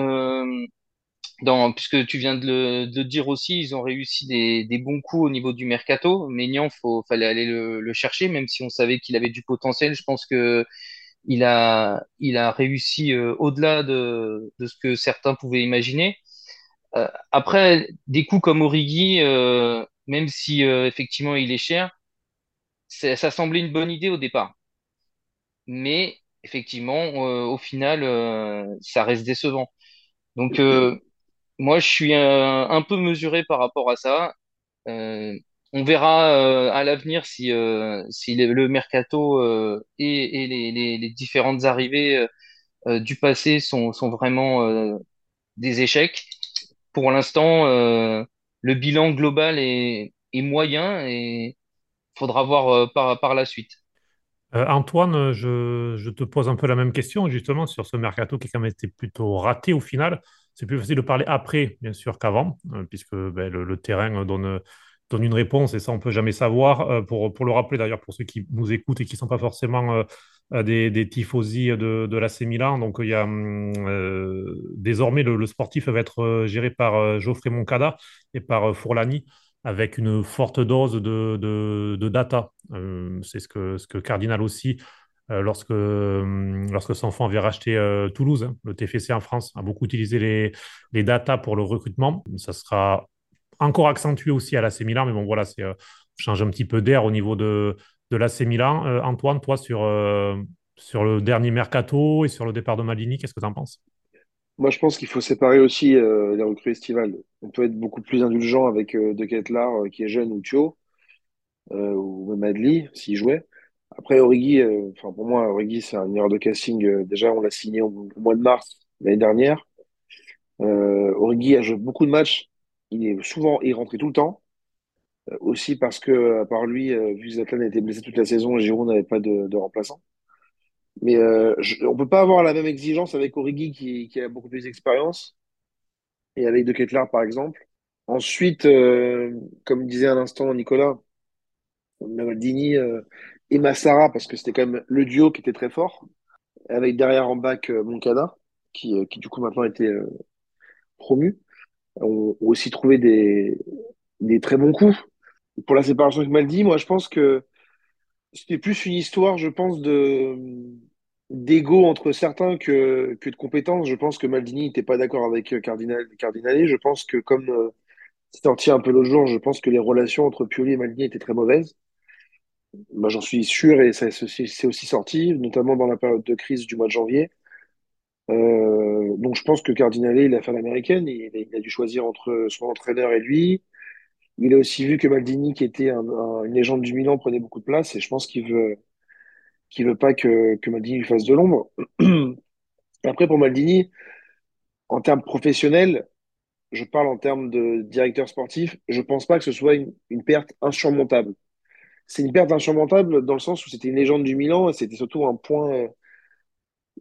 Dans, puisque tu viens de le, de dire aussi, ils ont réussi des, des bons coups au niveau du mercato. Maignan, faut, fallait aller le, le chercher, même si on savait qu'il avait du potentiel. Je pense que il a, il a réussi euh, au-delà de, de ce que certains pouvaient imaginer. Euh, après, des coups comme Origi, euh, même si euh, effectivement il est cher, ça semblait une bonne idée au départ. Mais effectivement, euh, au final, ça reste décevant. Donc, euh, moi, je suis un, un peu mesuré par rapport à ça. Euh, on verra euh, à l'avenir si, euh, si le, mercato euh, et, les, différentes arrivées euh, euh, du passé sont, vraiment euh, des échecs. Pour l'instant, euh, le bilan global est, moyen et faudra voir euh, par, par la suite. Euh, Antoine, je, je te pose un peu la même question justement sur ce mercato qui a quand même été plutôt raté au final. C'est plus facile de parler après, bien sûr, qu'avant, euh, puisque ben, le, terrain donne, une réponse et ça, on ne peut jamais savoir. Euh, pour, le rappeler d'ailleurs, pour ceux qui nous écoutent et qui ne sont pas forcément euh, des, des tifosi de, de l'AC Milan, donc il y a hum, désormais le, sportif va être géré par Geoffrey Moncada et par Fourlani avec une forte dose de, data. C'est ce que, Cardinal aussi lorsque, hum, lorsque son fonds avait racheté euh, Toulouse, hein, le TFC en France, a beaucoup utilisé les, les data pour le recrutement. Ça sera encore accentué aussi à l'AC Milan, mais bon, voilà, c'est euh, change un petit peu d'air au niveau de, de l'AC Milan. Euh, Antoine, toi, sur, euh, sur le dernier mercato et sur le départ de Maldini, qu'est-ce que tu en penses? Moi, je pense qu'il faut séparer aussi euh, les recrues estivales. On peut être beaucoup plus indulgent avec euh, De Ketelaere, euh, qui est jeune, ou Thio, euh, ou même Adli, s'il jouait. Après, Origi, euh, pour moi, Origi, c'est un erreur de casting. Euh, déjà, on l'a signé au, mois de mars l'année dernière. Euh, Origi a joué beaucoup de matchs. Il est souvent, il tout le temps. Aussi parce que, à part lui, vu que Zlatan était blessé toute la saison, Giroud n'avait pas de, remplaçant. Mais on peut pas avoir la même exigence avec Origi qui, a beaucoup plus d'expérience et avec De Ketelaere, par exemple. Ensuite, comme disait à l'instant Nicolas, Maldini euh, et Massara, parce que c'était quand même le duo qui était très fort, avec derrière en bac euh, Moncada, qui, euh, qui du coup maintenant été euh, promu, ont, aussi trouvé des, très bons coups. Pour la séparation avec Maldi, moi je pense que c'était plus une histoire, je pense, de d'ego entre certains que, de compétences. Je pense que Maldini n'était pas d'accord avec Cardinal, Cardinale. Je pense que comme euh, c'est sorti un peu l'autre jour, je pense que les relations entre Pioli et Maldini étaient très mauvaises. Bah, j'en suis sûr et c'est aussi sorti, notamment dans la période de crise du mois de janvier. Euh, donc je pense que Cardinale, il a fait l'américaine, il, a dû choisir entre son entraîneur et lui. Il a aussi vu que Maldini, qui était un- un- une légende du Milan, prenait beaucoup de place et je pense qu'il veut, qu'il veut pas que, que Maldini lui fasse de l'ombre. Après, pour Maldini, en termes professionnels, je parle en termes de directeur sportif, je pense pas que ce soit une perte insurmontable. C'est une perte insurmontable dans le sens où c'était une légende du Milan et c'était surtout un point.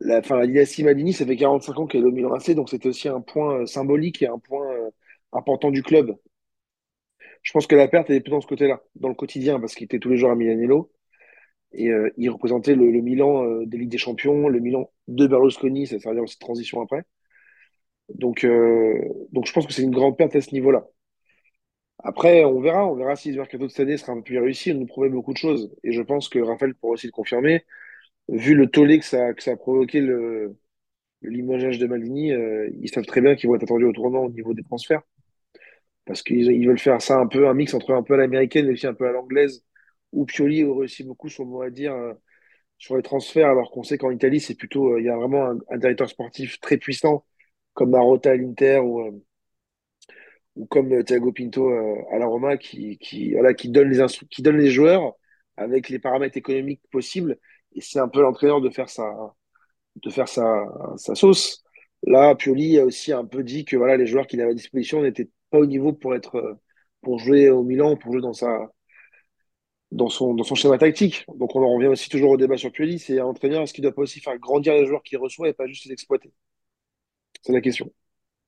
La, enfin, la dynastie ça fait 45 ans qu'elle est au Milan AC, donc c'était aussi un point euh, symbolique et un point euh, important du club. Je pense que la perte, elle est plus dans ce côté-là, dans le quotidien, parce qu'il était tous les jours à Milanello et euh, il représentait le, Milan des Ligues des Champions, le Milan de Berlusconi, ça servira aussi de transition après. Donc, donc je pense que c'est une grande perte à ce niveau-là. Après, on verra, on verra si le cette année sera un peu plus réussi. Il nous promet beaucoup de choses. Et je pense que Raphaël pourra aussi le confirmer. Vu le tollé que ça, que ça a provoqué le, le limogeage de Maldini, euh, ils savent très bien qu'ils vont être attendus au tournant au niveau des transferts. Parce qu'ils ils veulent faire ça un peu, un mix entre un peu à l'américaine et aussi un peu à l'anglaise, où Pioli aurait aussi beaucoup son mot à dire euh, sur les transferts, alors qu'on sait qu'en Italie, c'est plutôt, euh, il y a vraiment un, un directeur sportif très puissant, comme Marotta à l'Inter ou, euh, ou comme euh, Thiago Pinto euh, à la Roma, qui, qui, voilà, qui donne les qui donne les joueurs avec les paramètres économiques possibles. Et c'est un peu l'entraîneur de faire sa, de faire sa, sa sauce. Là, Pioli a aussi un peu dit que voilà, les joueurs qu'il avait à disposition n'étaient pas au niveau pour être, euh, pour jouer au Milan, pour jouer dans sa, dans son, dans son schéma tactique. Donc on en revient aussi toujours au débat sur Pioli, c'est un entraîneur, est-ce qu'il doit pas aussi faire grandir les joueurs qu'il reçoit et pas juste les exploiter? C'est la question.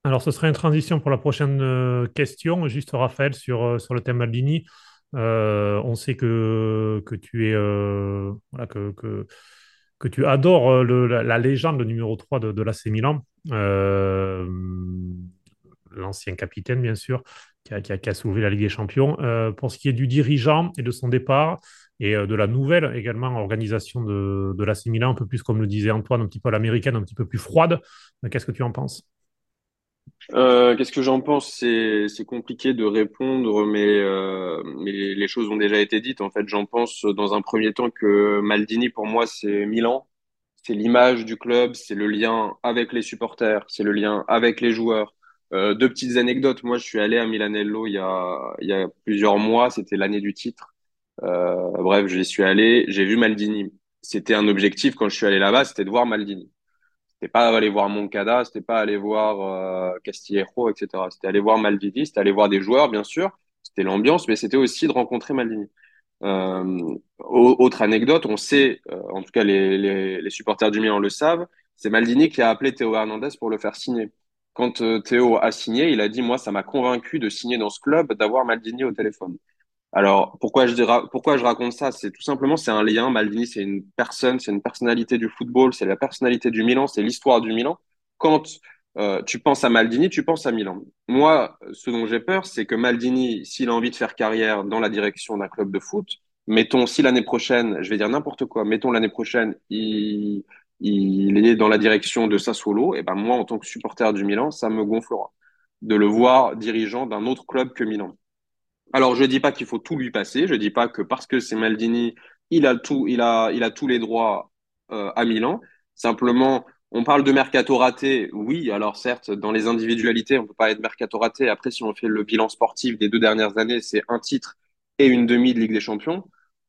Alors, ce serait une transition pour la prochaine euh, question. Juste, Raphaël, sur, euh, sur le thème Maldini. Euh, on sait que, que tu es voilà, que, que, tu adores la, légende, numéro 3 de, de l'AC Milan, l'ancien capitaine, bien sûr, qui a, qui, a, qui a, soulevé la Ligue des Champions. pour ce qui est du dirigeant et de son départ, et de la nouvelle également organisation de, de l'AC Milan, un peu plus, comme le disait Antoine, un petit peu à l'américaine, un petit peu plus froide, qu'est-ce que tu en penses? Euh, Qu'est-ce que j'en pense? C'est compliqué de répondre, mais euh, mais les choses ont déjà été dites. En fait, j'en pense dans un premier temps que Maldini pour moi c'est Milan, c'est l'image du club, c'est le lien avec les supporters, c'est le lien avec les joueurs. Euh, deux petites anecdotes. Moi, je suis allé à Milanello il y a il y a plusieurs mois. C'était l'année du titre. Euh, bref, j'y suis allé. J'ai vu Maldini. C'était un objectif quand je suis allé là-bas, c'était de voir Maldini. C'était pas aller voir Moncada, c'était pas aller voir euh, Castillejo, etc. C'était aller voir Maldini, c'était aller voir des joueurs, bien sûr. C'était l'ambiance, mais c'était aussi de rencontrer Maldini. Euh, autre anecdote, on sait, euh, en tout cas les, supporters du Milan le savent, c'est Maldini qui a appelé Théo Hernandez pour le faire signer. Quand Théo a signé, il a dit moi ça m'a convaincu de signer dans ce club, d'avoir Maldini au téléphone. Alors, pourquoi je, raconte ça? C'est tout simplement, c'est un lien. Maldini, c'est une personne, c'est une personnalité du football, c'est la personnalité du Milan, c'est l'histoire du Milan. Quand euh, tu penses à Maldini, tu penses à Milan. Moi, ce dont j'ai peur, c'est que Maldini, s'il a envie de faire carrière dans la direction d'un club de foot, mettons, si l'année prochaine, je vais dire n'importe quoi, mettons l'année prochaine, il, il est dans la direction de Sassuolo, et ben moi, en tant que supporter du Milan, ça me gonflera de le voir dirigeant d'un autre club que Milan. Alors, je dis pas qu'il faut tout lui passer. Je dis pas que parce que c'est Maldini, il a tout, il a, tous les droits euh, à Milan. Simplement, on parle de mercato raté. Oui, alors certes, dans les individualités, on peut parler de mercato raté. Après, si on fait le bilan sportif des deux dernières années, c'est un titre et une demi de Ligue des Champions.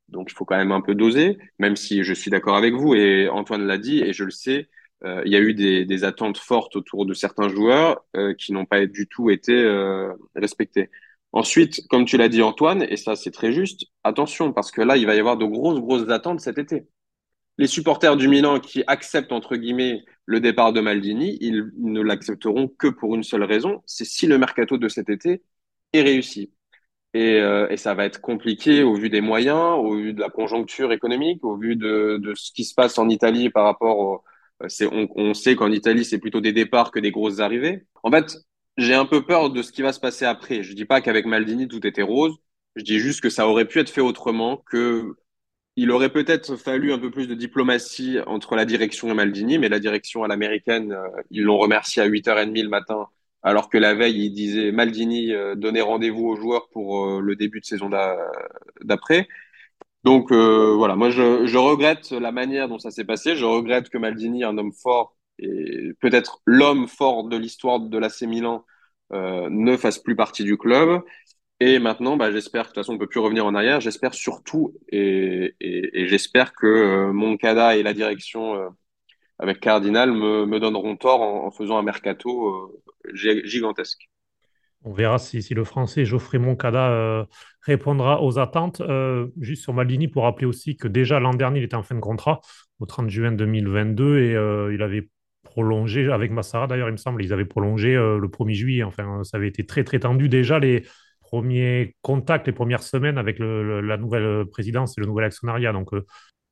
Donc, il faut quand même un peu doser, même si je suis d'accord avec vous et Antoine l'a dit et je le sais. Euh, il y a eu des, attentes fortes autour de certains joueurs euh, qui n'ont pas du tout été respectés. Ensuite, comme tu l'as dit Antoine, et ça c'est très juste, attention parce que là il va y avoir de grosses grosses attentes cet été. Les supporters du Milan qui acceptent entre guillemets le départ de Maldini, ils ne l'accepteront que pour une seule raison, c'est si le mercato de cet été est réussi. Et, euh, ça va être compliqué au vu des moyens, au vu de la conjoncture économique, au vu de, de ce qui se passe en Italie par rapport au, on, on sait qu'en Italie, c'est plutôt des départs que des grosses arrivées. En fait, j'ai un peu peur de ce qui va se passer après. Je dis pas qu'avec Maldini tout était rose. Je dis juste que ça aurait pu être fait autrement, que il aurait peut-être fallu un peu plus de diplomatie entre la direction et Maldini, mais la direction à l'américaine, euh, ils l'ont remercié à 8h30 le matin, alors que la veille, il disait Maldini euh, donnait rendez-vous aux joueurs pour euh, le début de saison d'après. Donc voilà, moi je, regrette la manière dont ça s'est passé. Je regrette que Maldini, un homme fort, peut-être l'homme fort de l'histoire de l'AC Milan euh, ne fasse plus partie du club. Et maintenant, bah, j'espère, de toute façon, on peut plus revenir en arrière. J'espère surtout, et, j'espère que euh, Moncada et la direction euh, avec Cardinal me, donneront tort en, faisant un mercato euh, gigantesque. On verra si, le français Geoffrey Moncada euh, répondra aux attentes. Juste sur Maldini, pour rappeler aussi que déjà l'an dernier, il était en fin de contrat au 30 juin 2022 et il avait prolongé avec Massara, d'ailleurs, il me semble, ils avaient prolongé euh, le 1er juillet. Enfin, ça avait été très, très tendu déjà les premiers contacts, les premières semaines avec le, le, la nouvelle présidence et le nouvel actionnariat. Donc, euh,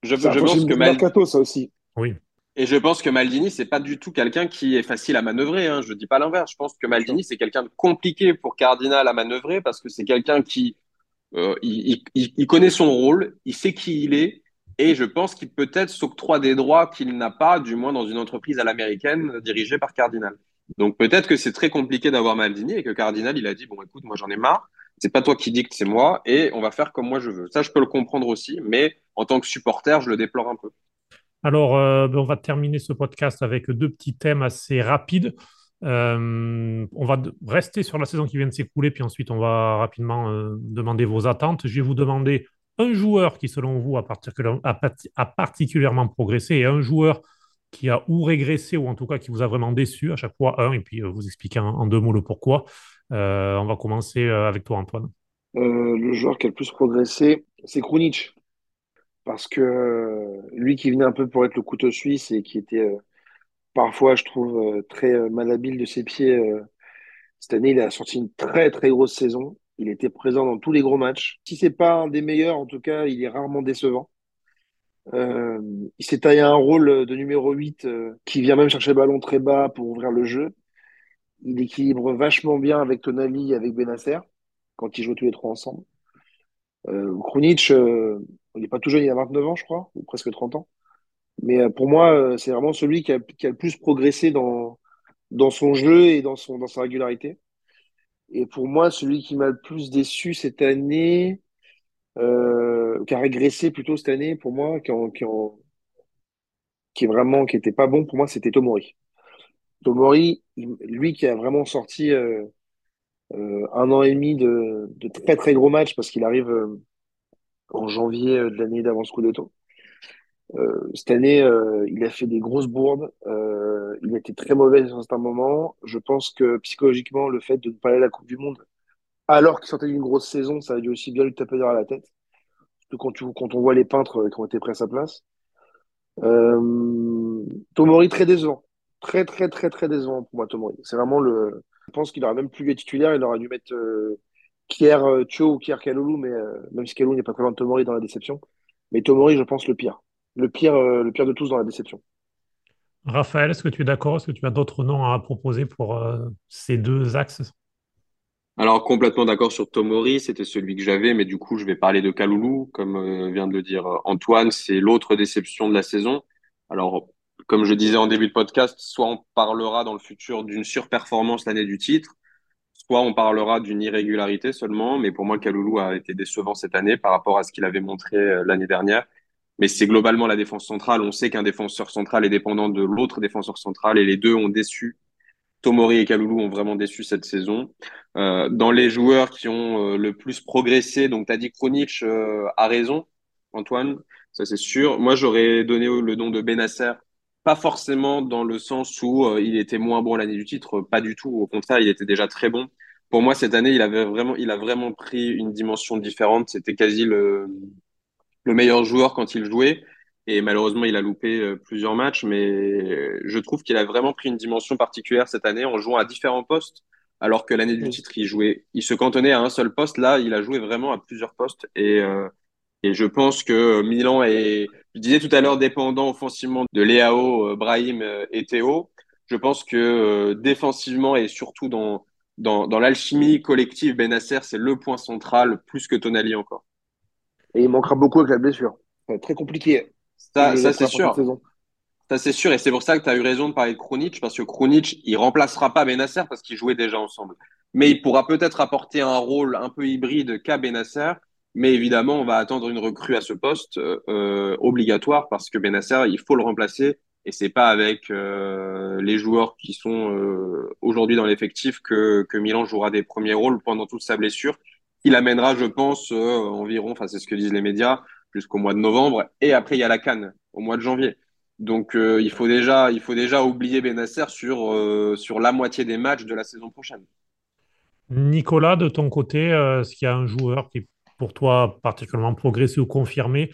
je, je pense que Mercato, ça aussi. Oui. Et je pense que Maldini, c'est pas du tout quelqu'un qui est facile à manœuvrer. Hein. Je dis pas l'inverse. Je pense que Maldini, c'est quelqu'un de compliqué pour Cardinal à manœuvrer parce que c'est quelqu'un qui euh, il, il, il, connaît son rôle, il sait qui il est, et je pense qu'il peut-être s'octroie des droits qu'il n'a pas, du moins dans une entreprise à l'américaine dirigée par Cardinal. Donc peut-être que c'est très compliqué d'avoir Maldini et que Cardinal, il a dit, bon écoute, moi j'en ai marre, c'est pas toi qui dicte, c'est moi, et on va faire comme moi je veux. Ça, je peux le comprendre aussi, mais en tant que supporter, je le déplore un peu. Alors, euh, on va terminer ce podcast avec deux petits thèmes assez rapides. Euh, on va rester sur la saison qui vient de s'écouler, puis ensuite on va rapidement euh, demander vos attentes. Je vais vous demander un joueur qui, selon vous, a, particulièrement progressé et un joueur qui a ou régressé ou en tout cas qui vous a vraiment déçu, à chaque fois un, et puis euh, vous expliquer en, deux mots le pourquoi. Euh, on va commencer euh, avec toi, Antoine. le joueur qui a le plus progressé, c'est Krunic. Parce que lui qui venait un peu pour être le couteau suisse et qui était parfois, je trouve, très malhabile de ses pieds, cette année, il a sorti une très très grosse saison. Il était présent dans tous les gros matchs. Si c'est pas un des meilleurs, en tout cas, il est rarement décevant. Euh, il s'est taillé un rôle de numéro 8 euh, qui vient même chercher le ballon très bas pour ouvrir le jeu. Il équilibre vachement bien avec Tonali et avec Benacer quand ils jouent tous les trois ensemble. Euh, Krunic, euh, il n'est pas tout jeune, il a 29 ans, je crois, ou presque 30 ans. Mais euh, pour moi, c'est vraiment celui qui a, le plus progressé dans, son jeu et dans sa régularité. Et pour moi, celui qui m'a le plus déçu cette année, euh, qui a régressé plutôt cette année, pour moi, qui, en, est vraiment, qui était pas bon, pour moi, c'était Tomori. Tomori, lui qui a vraiment sorti euh, euh, un an et demi de, très très gros matchs parce qu'il arrive en janvier de l'année d'avant Scudetto. Cette année, il a fait des grosses bourdes. Il été très mauvais à un certain moment. Je pense que psychologiquement, le fait de ne pas aller à la Coupe du Monde, alors qu'il sortait d'une grosse saison, ça a dû aussi bien lui taper derrière la tête. Surtout quand, on voit les peintres euh, qui ont été pris à sa place. Euh, Tomori, très décevant. Très, très, très, très décevant pour moi, Tomori. C'est vraiment le. Je pense qu'il aurait même plus être titulaire. Il aurait dû mettre euh, Kier euh, ou Kier Kalulu, mais même si Kalulu n'est pas très loin de Tomori dans la déception. Mais Tomori, je pense, le pire. Le pire, le pire de tous dans la déception. Raphaël, est-ce que tu es d'accord? Est-ce que tu as d'autres noms à proposer pour euh, ces deux axes? Alors complètement d'accord sur Tomori, c'était celui que j'avais, mais du coup je vais parler de Kaloulou, comme euh, vient de le dire euh, Antoine, c'est l'autre déception de la saison. Alors comme je disais en début de podcast, soit on parlera dans le futur d'une surperformance l'année du titre, soit on parlera d'une irrégularité seulement, mais pour moi Kaloulou a été décevant cette année par rapport à ce qu'il avait montré l'année dernière. Mais c'est globalement la défense centrale. On sait qu'un défenseur central est dépendant de l'autre défenseur central et les deux ont déçu Tomori et Kaloulou ont vraiment déçu cette saison. Euh, dans les joueurs qui ont euh, le plus progressé, donc tu as dit Kronic euh, a raison, Antoine, ça c'est sûr. Moi j'aurais donné le nom de Benasser, pas forcément dans le sens où euh, il était moins bon l'année du titre, pas du tout. Au contraire, il était déjà très bon. Pour moi cette année, il avait vraiment, il a vraiment pris une dimension différente. C'était quasi le, le meilleur joueur quand il jouait. Et malheureusement, il a loupé euh, plusieurs matchs, mais euh, je trouve qu'il a vraiment pris une dimension particulière cette année en jouant à différents postes, alors que l'année du titre, il jouait, il se cantonnait à un seul poste. Là, il a joué vraiment à plusieurs postes. Et, euh, et je pense que Milan est, je disais tout à l'heure, dépendant offensivement de Léao, Brahim et Théo. Je pense que euh, défensivement et surtout dans, dans, dans l'alchimie collective, Benacer, c'est le point central, plus que Tonali encore. Et il manquera beaucoup avec la blessure. Très compliqué Ça, c'est sûr. Ça, c'est sûr, et c'est pour ça que tu as eu raison de parler de Krunic, parce que Krunic, il remplacera pas Benasser parce qu'ils jouaient déjà ensemble. Mais il pourra peut-être apporter un rôle un peu hybride qu'a Benasser, mais évidemment, on va attendre une recrue à ce poste euh, obligatoire parce que Benasser, il faut le remplacer, et c'est pas avec euh, les joueurs qui sont euh, aujourd'hui dans l'effectif que, que Milan jouera des premiers rôles pendant toute sa blessure. Il amènera, je pense, euh, environ, enfin c'est ce que disent les médias, jusqu'au mois de novembre, et après il y a la Cannes au mois de janvier. Donc euh, il faut déjà, il faut déjà oublier Benasser sur, euh, sur la moitié des matchs de la saison prochaine. Nicolas, de ton côté, est-ce qu'il y a un joueur qui, pour toi, particulièrement progressé ou confirmé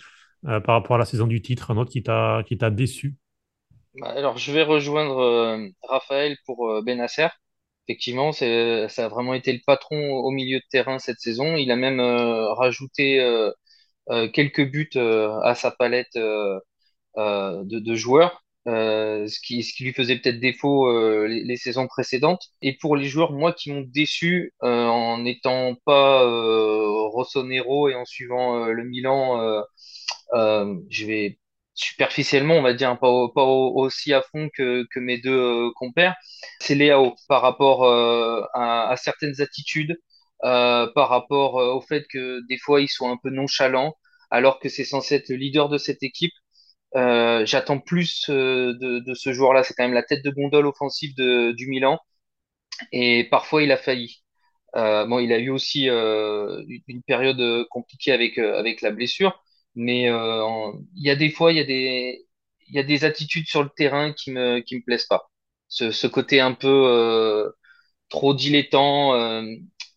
euh, par rapport à la saison du titre, un autre qui t'a qui t'a déçu? Bah, Alors, je vais rejoindre euh, Raphaël pour euh, Benacer. Effectivement, ça a vraiment été le patron au milieu de terrain cette saison. Il a même euh, rajouté euh, euh, quelques buts à sa palette de, joueurs, ce qui, ce qui lui faisait peut-être défaut les, saisons précédentes. Et pour les joueurs, moi, qui m'ont déçu en n'étant pas Rossonero et en suivant le Milan, je vais superficiellement, on va dire, pas, au- pas au- aussi à fond que, mes deux euh, compères, c'est Léao par rapport euh, à, certaines attitudes, euh, par rapport au fait que des fois ils sont un peu nonchalants, alors que c'est censé être le leader de cette équipe. J'attends plus de, ce joueur-là. C'est quand même la tête de gondole offensive du Milan. Et parfois, il a failli. Bon, il a eu aussi une période compliquée avec, avec la blessure. Mais euh, il y a des fois, il y a des, il y a des attitudes sur le terrain qui me, qui me plaisent pas. Ce, ce côté un peu euh, trop dilettant. euh,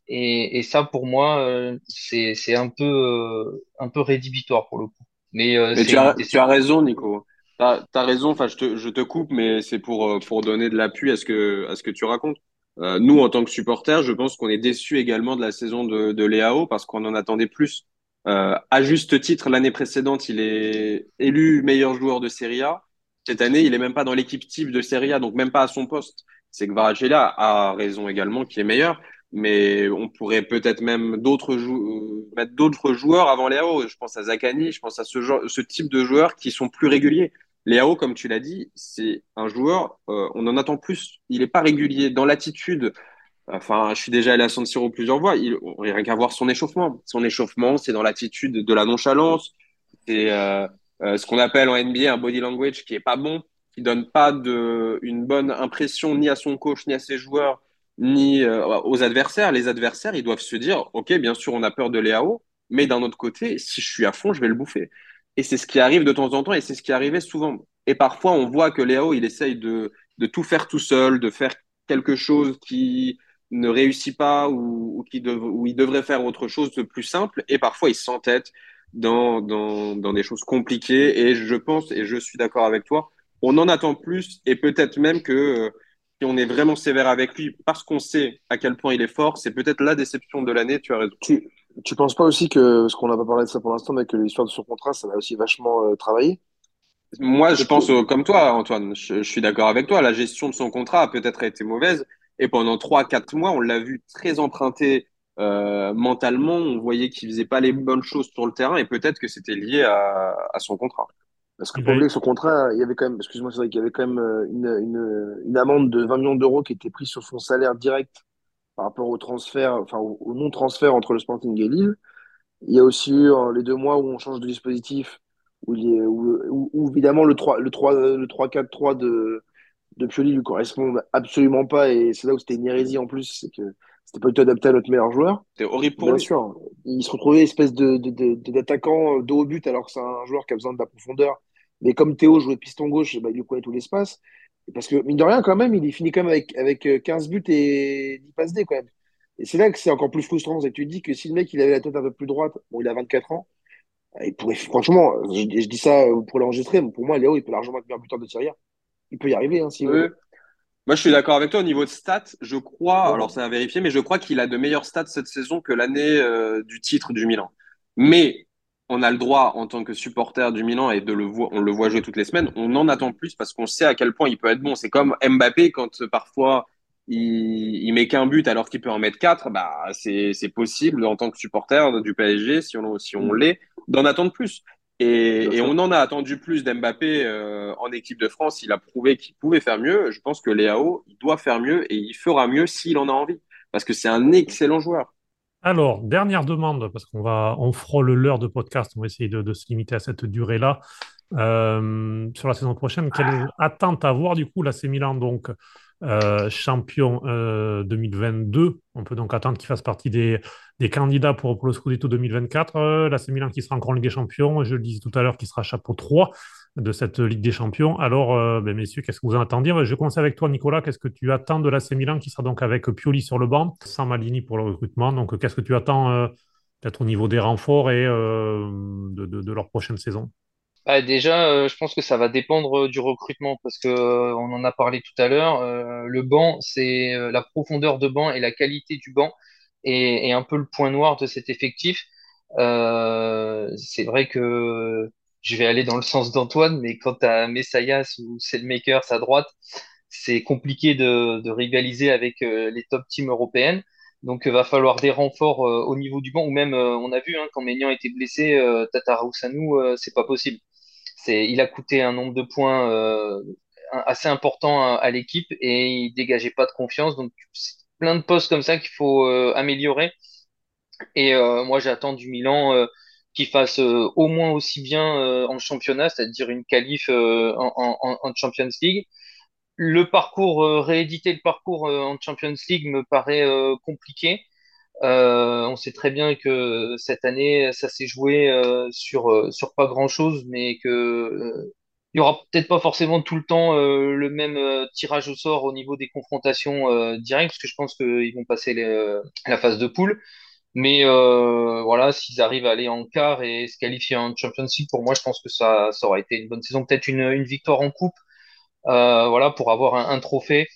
Et, et ça, pour moi, c'est c'est un peu un peu rédhibitoire pour le coup. Mais tu as, tu as raison, Nico. Tu as, raison, enfin, je te, je te coupe, mais c'est pour, pour donner de l'appui à ce que, à ce que tu racontes. Euh, nous, en tant que supporters, je pense qu'on est déçus également de la saison de, de Léao parce qu'on en attendait plus. Euh, à juste titre, l'année précédente, il est élu meilleur joueur de Serie A. Cette année, il est même pas dans l'équipe type de Serie A, donc même pas à son poste. C'est que Varagela a raison également qui est meilleur, mais on pourrait peut-être même d'autres euh, mettre d'autres joueurs avant Léao. Je pense à Zakani, je pense à ce genre, ce type de joueurs qui sont plus réguliers. Léao, comme tu l'as dit, c'est un joueur, euh, on en attend plus. Il n'est pas régulier dans l'attitude. Enfin, je suis déjà allé à San Siro plusieurs fois. Il, on rien qu'à voir son échauffement. Son échauffement, c'est dans l'attitude de la nonchalance. C'est euh, euh, ce qu'on appelle en NBA un body language qui est pas bon, qui donne pas de une bonne impression ni à son coach, ni à ses joueurs, ni euh, aux adversaires. Les adversaires, ils doivent se dire, ok, bien sûr, on a peur de Léao, mais d'un autre côté, si je suis à fond, je vais le bouffer. Et c'est ce qui arrive de temps en temps, et c'est ce qui arrivait souvent. Et parfois, on voit que Léao, il essaye de tout faire tout seul, de faire quelque chose qui ne réussit pas ou, ou qui dev- ou il devrait faire autre chose de plus simple. Et parfois, il s'entête dans, dans, dans des choses compliquées. Et je pense, et je suis d'accord avec toi, on en attend plus et peut-être même que euh, si on est vraiment sévère avec lui parce qu'on sait à quel point il est fort, c'est peut-être la déception de l'année, tu as raison. Tu, tu penses pas aussi que, parce qu'on n'a pas parlé de ça pour l'instant, mais que l'histoire de son contrat, ça va aussi vachement euh, travailler? Moi, je pense euh, comme toi, Antoine. Je, je suis d'accord avec toi. La gestion de son contrat a peut-être été mauvaise. Et pendant trois, quatre mois, on l'a vu très emprunté euh, mentalement. On voyait qu'il faisait pas les bonnes choses sur le terrain. Et peut-être que c'était lié à, à son contrat. parce que oublier que son contrat, il y avait quand même, excuse-moi, c'est vrai qu'il y avait quand même euh, une, une, une amende de 20 millions d'euros qui était prise sur son salaire direct par rapport au transfert, enfin au, au non-transfert entre le Sporting et Lille. Il y a aussi eu euh, les deux mois où on change de dispositif, où, il y a- où, où- où, évidemment le 3, le 3, le 3-4-3 de, de Pioli lui correspond absolument pas, et c'est là où c'était une hérésie en plus, c'est que c'était pas du tout adapté à notre meilleur joueur. C'était horrible pour Bien lui. sûr, il se retrouvait espèce de, d'attaquant euh, dos au but alors que c'est un joueur qui a besoin de la profondeur. Mais comme Théo jouait piston gauche, bah, il lui prenait tout l'espace. Parce que, mine de rien, quand même, il finit quand même avec, avec euh, 15 buts et 10 passes D quand même. Et c'est là que c'est encore plus frustrant. C'est que tu te dis que si le mec il avait la tête un peu plus droite, bon, il a 24 ans, il pourrait, franchement, je, je dis ça pour l'enregistrer, mais pour moi, Léo, il peut largement être meilleur buteur de Serie A. Il peut y arriver hein, Oui. veut. Moi, je suis d'accord avec toi au niveau de stats. Je crois, alors ça à vérifier, mais je crois qu'il a de meilleurs stats cette saison que l'année euh, du titre du Milan. Mais on a le droit, en tant que supporter du Milan, et de le voir, on le voit jouer toutes les semaines, on en attend plus parce qu'on sait à quel point il peut être bon. C'est comme Mbappé quand euh, parfois il, il met qu'un but alors qu'il peut en mettre quatre. Bah, c'est c'est possible en tant que supporter du PSG, si on si on Mm. l'est, d'en attendre plus. Et, et on en a attendu plus d'Mbappé euh, en équipe de France. Il a prouvé qu'il pouvait faire mieux. Je pense que Léao, il doit faire mieux et il fera mieux s'il en a envie. Parce que c'est un excellent joueur. Alors, dernière demande, parce qu'on va, on frôle l'heure de podcast, on va essayer de, de se limiter à cette durée-là. Euh, sur la saison prochaine, quelle attente avoir du coup l'AC Milan, donc euh, champion euh, 2022. On peut donc attendre qu'il fasse partie des, candidats pour, le Scudetto 2024. Euh, l'AC Milan qui sera encore en Ligue des Champions, je le disais tout à l'heure, qui sera chapeau 3 de cette Ligue des Champions. Alors, euh, ben, messieurs, qu'est-ce que vous en attendez? Je vais commencer avec toi, Nicolas. Qu'est-ce que tu attends de l'AC Milan qui sera donc avec Pioli sur le banc, sans Malini pour le recrutement? Donc, qu'est-ce que tu attends euh, peut-être au niveau des renforts et euh, de leur prochaine saison? Déjà, euh, je pense que ça va dépendre euh, du recrutement parce que euh, on en a parlé tout à l'heure. euh, le banc, c'est la profondeur de banc et la qualité du banc est, un peu le point noir de cet effectif. C'est vrai que je vais aller dans le sens d'Antoine, mais quant à Messayas ou Selmakers à droite, c'est compliqué de, rivaliser avec les top teams européennes. Donc, il va falloir des renforts au niveau du banc, ou même, on a vu, hein, quand Maignan était blessé, Tatarusanu, euh, c'est pas possible. C'est, il a coûté un nombre de points euh, assez important à, à l'équipe et il dégageait pas de confiance. Donc, plein de postes comme ça qu'il faut euh, améliorer. Et euh, moi, j'attends du Milan euh, qu'il fasse euh, au moins aussi bien euh, en championnat, c'est-à-dire une qualif en, en, en Champions League. Le parcours, rééditer le parcours en Champions League me paraît compliqué. Euh, on sait très bien que cette année, ça s'est joué euh, sur, euh, sur pas grand-chose, mais que il y aura peut-être pas forcément tout le temps le même tirage au sort au niveau des confrontations directes, parce que je pense qu'ils vont passer la phase de poule. Mais voilà, s'ils arrivent à aller en quart et se qualifier en Championship, pour moi, je pense que ça, ça aura été une bonne saison. Peut-être une, une victoire en coupe, voilà, pour avoir un, trophée.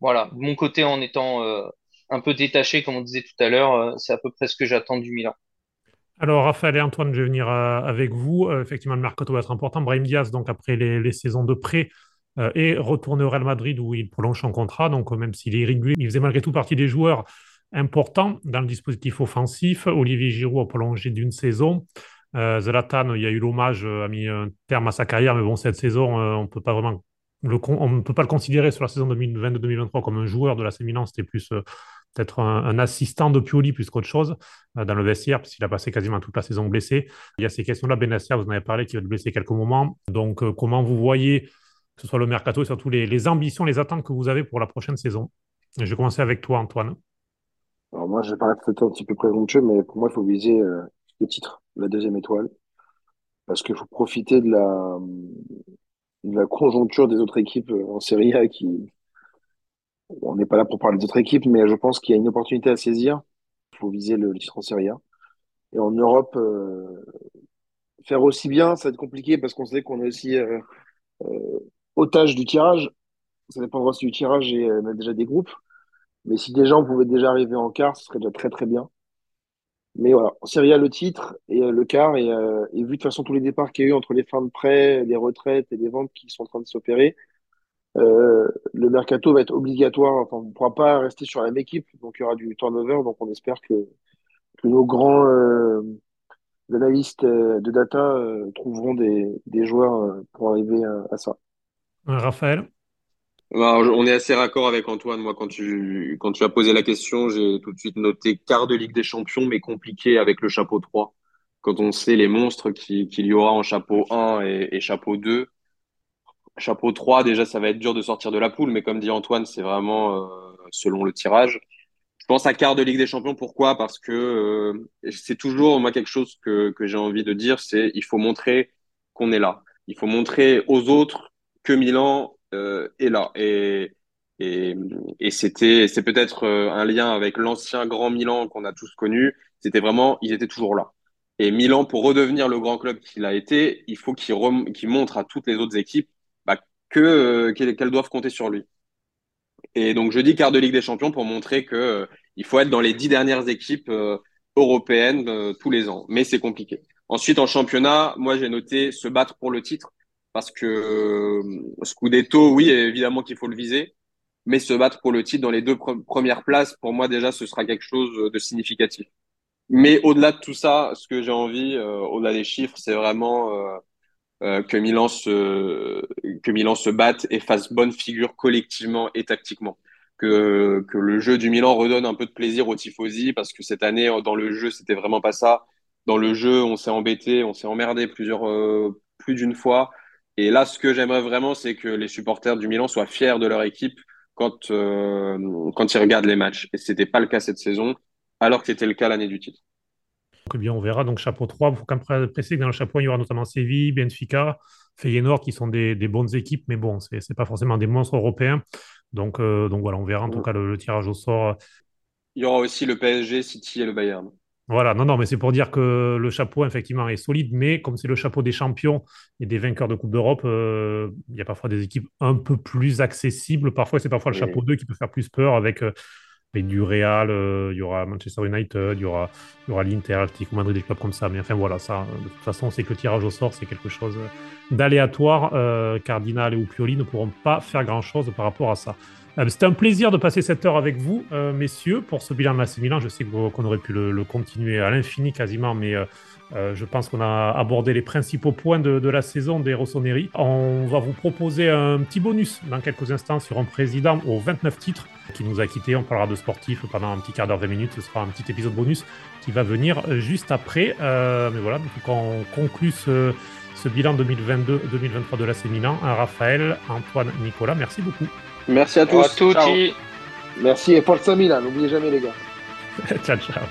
Voilà, mon côté, en étant un peu détaché, comme on disait tout à l'heure, c'est à peu près ce que j'attends du Milan. Alors, Raphaël et Antoine, je vais venir euh, avec vous. Euh, effectivement, le mercato va être important. Brahim Diaz, donc après les, saisons de prêt, euh, est retourné au Real Madrid où il prolonge son contrat. Donc, même s'il est irrégulier, il faisait malgré tout partie des joueurs importants dans le dispositif offensif. Olivier Giroud a prolongé d'une saison. Zlatan, il y a eu l'hommage, a mis un terme à sa carrière, mais bon, cette saison, on peut pas vraiment le, on ne peut pas le considérer sur la saison 2022-2023 comme un joueur de la Milan, c'était plus peut-être un, assistant de Pioli plus qu'autre chose euh, dans le vestiaire, puisqu'il a passé quasiment toute la saison blessé. Il y a ces questions-là. Benassia, vous en avez parlé, qui va être blessé quelques moments. Donc, euh, comment vous voyez, que ce soit le mercato et surtout les, ambitions, les attentes que vous avez pour la prochaine saison? Je vais commencer avec toi, Antoine. Alors moi, je vais paraître peut-être un petit peu présomptueux, mais pour moi, il faut viser euh, le titre, la deuxième étoile, parce qu'il faut profiter de la, de la conjoncture des autres équipes en Serie A qui, on n'est pas là pour parler d'autres équipes, mais je pense qu'il y a une opportunité à saisir. Il faut viser le, titre en Serie A. Et en Europe, euh, faire aussi bien, ça va être compliqué parce qu'on sait qu'on est aussi euh, euh, otage du tirage. Ça dépend aussi du tirage et on a déjà des groupes. Mais si déjà on pouvait déjà arriver en quart, ce serait déjà très très bien. Mais voilà, en A, le titre et le quart, et, et, vu de toute façon tous les départs qu'il y a eu entre les fins de prêt, les retraites et les ventes qui sont en train de s'opérer, euh, le mercato va être obligatoire. Enfin, on ne pourra pas rester sur la même équipe, donc il y aura du turnover. Donc on espère que, que nos grands euh, analystes euh, de data trouveront des, des joueurs pour arriver à, ça. Raphaël? Bah, on est assez raccord avec Antoine. Moi, quand tu, quand tu as posé la question, j'ai tout de suite noté quart de Ligue des Champions, mais compliqué avec le chapeau 3. Quand on sait les monstres qu'il y aura en chapeau 1 et, et chapeau 2, chapeau 3, déjà, ça va être dur de sortir de la poule, mais comme dit Antoine, c'est vraiment euh, selon le tirage. Je pense à quart de Ligue des Champions. Pourquoi? Parce que euh, c'est toujours, moi, quelque chose que, que j'ai envie de dire, c'est il faut montrer qu'on est là. Il faut montrer aux autres que Milan euh, est là. Et, et, et c'était, c'est peut-être euh, un lien avec l'ancien grand Milan qu'on a tous connu. C'était vraiment, ils étaient toujours là. Et Milan, pour redevenir le grand club qu'il a été, il faut qu'il, qu'il montre à toutes les autres équipes que euh, qu'elles doivent compter sur lui. Et donc je dis quart de Ligue des Champions pour montrer que euh, il faut être dans les dix dernières équipes euh, européennes tous les ans, mais c'est compliqué. Ensuite en championnat, moi j'ai noté se battre pour le titre parce que Scudetto, oui évidemment qu'il faut le viser, mais se battre pour le titre dans les deux premières places, pour moi déjà ce sera quelque chose de significatif. Mais au-delà de tout ça, ce que j'ai envie, au-delà des chiffres, c'est vraiment que Milan se que Milan se batte et fasse bonne figure collectivement et tactiquement. Que que le jeu du Milan redonne un peu de plaisir aux tifosi parce que cette année dans le jeu c'était vraiment pas ça. Dans le jeu on s'est embêté, on s'est emmerdé plusieurs euh, plus d'une fois. Et là ce que j'aimerais vraiment c'est que les supporters du Milan soient fiers de leur équipe quand euh, quand ils regardent les matchs. Et c'était pas le cas cette saison alors que c'était le cas l'année du titre. Donc, bien, on verra. Donc, chapeau 3, il faut quand même préciser que dans le chapeau, il y aura notamment Séville, Benfica, Feyenoord, qui sont des, bonnes équipes, mais bon, ce n'est pas forcément des monstres européens. Donc, euh, donc voilà, on verra en tout cas le, tirage au sort. Il y aura aussi le PSG, City et le Bayern. Voilà, non, non, mais c'est pour dire que le chapeau, effectivement, est solide, mais comme c'est le chapeau des champions et des vainqueurs de Coupe d'Europe, euh, il y a parfois des équipes un peu plus accessibles. Parfois, c'est parfois le chapeau 2 qui peut faire plus peur avec euh, du Real, euh, il y aura Manchester United, il y aura, il y aura l'Inter, Madrid, des clubs comme ça. Mais enfin voilà, ça, de toute façon, c'est que le tirage au sort, c'est quelque chose d'aléatoire. Euh, Cardinal et Pioli ne pourront pas faire grand-chose par rapport à ça. Euh, c'était un plaisir de passer cette heure avec vous, messieurs, pour ce bilan de la Milan. Je sais qu'on aurait pu le, continuer à l'infini quasiment, mais euh, je pense qu'on a abordé les principaux points de, la saison des Rossoneri. On va vous proposer un petit bonus dans quelques instants sur un président aux 29 titres qui nous a quittés. On parlera de sportif pendant un petit quart d'heure, 20 minutes. Ce sera un petit épisode bonus qui va venir juste après. Euh, mais voilà, donc on conclut ce, bilan 2022-2023 de la Milan. Raphaël, Antoine, Nicolas, merci beaucoup. Merci à tous. À Merci et Forza Milan, n'oubliez jamais les gars. ciao, ciao.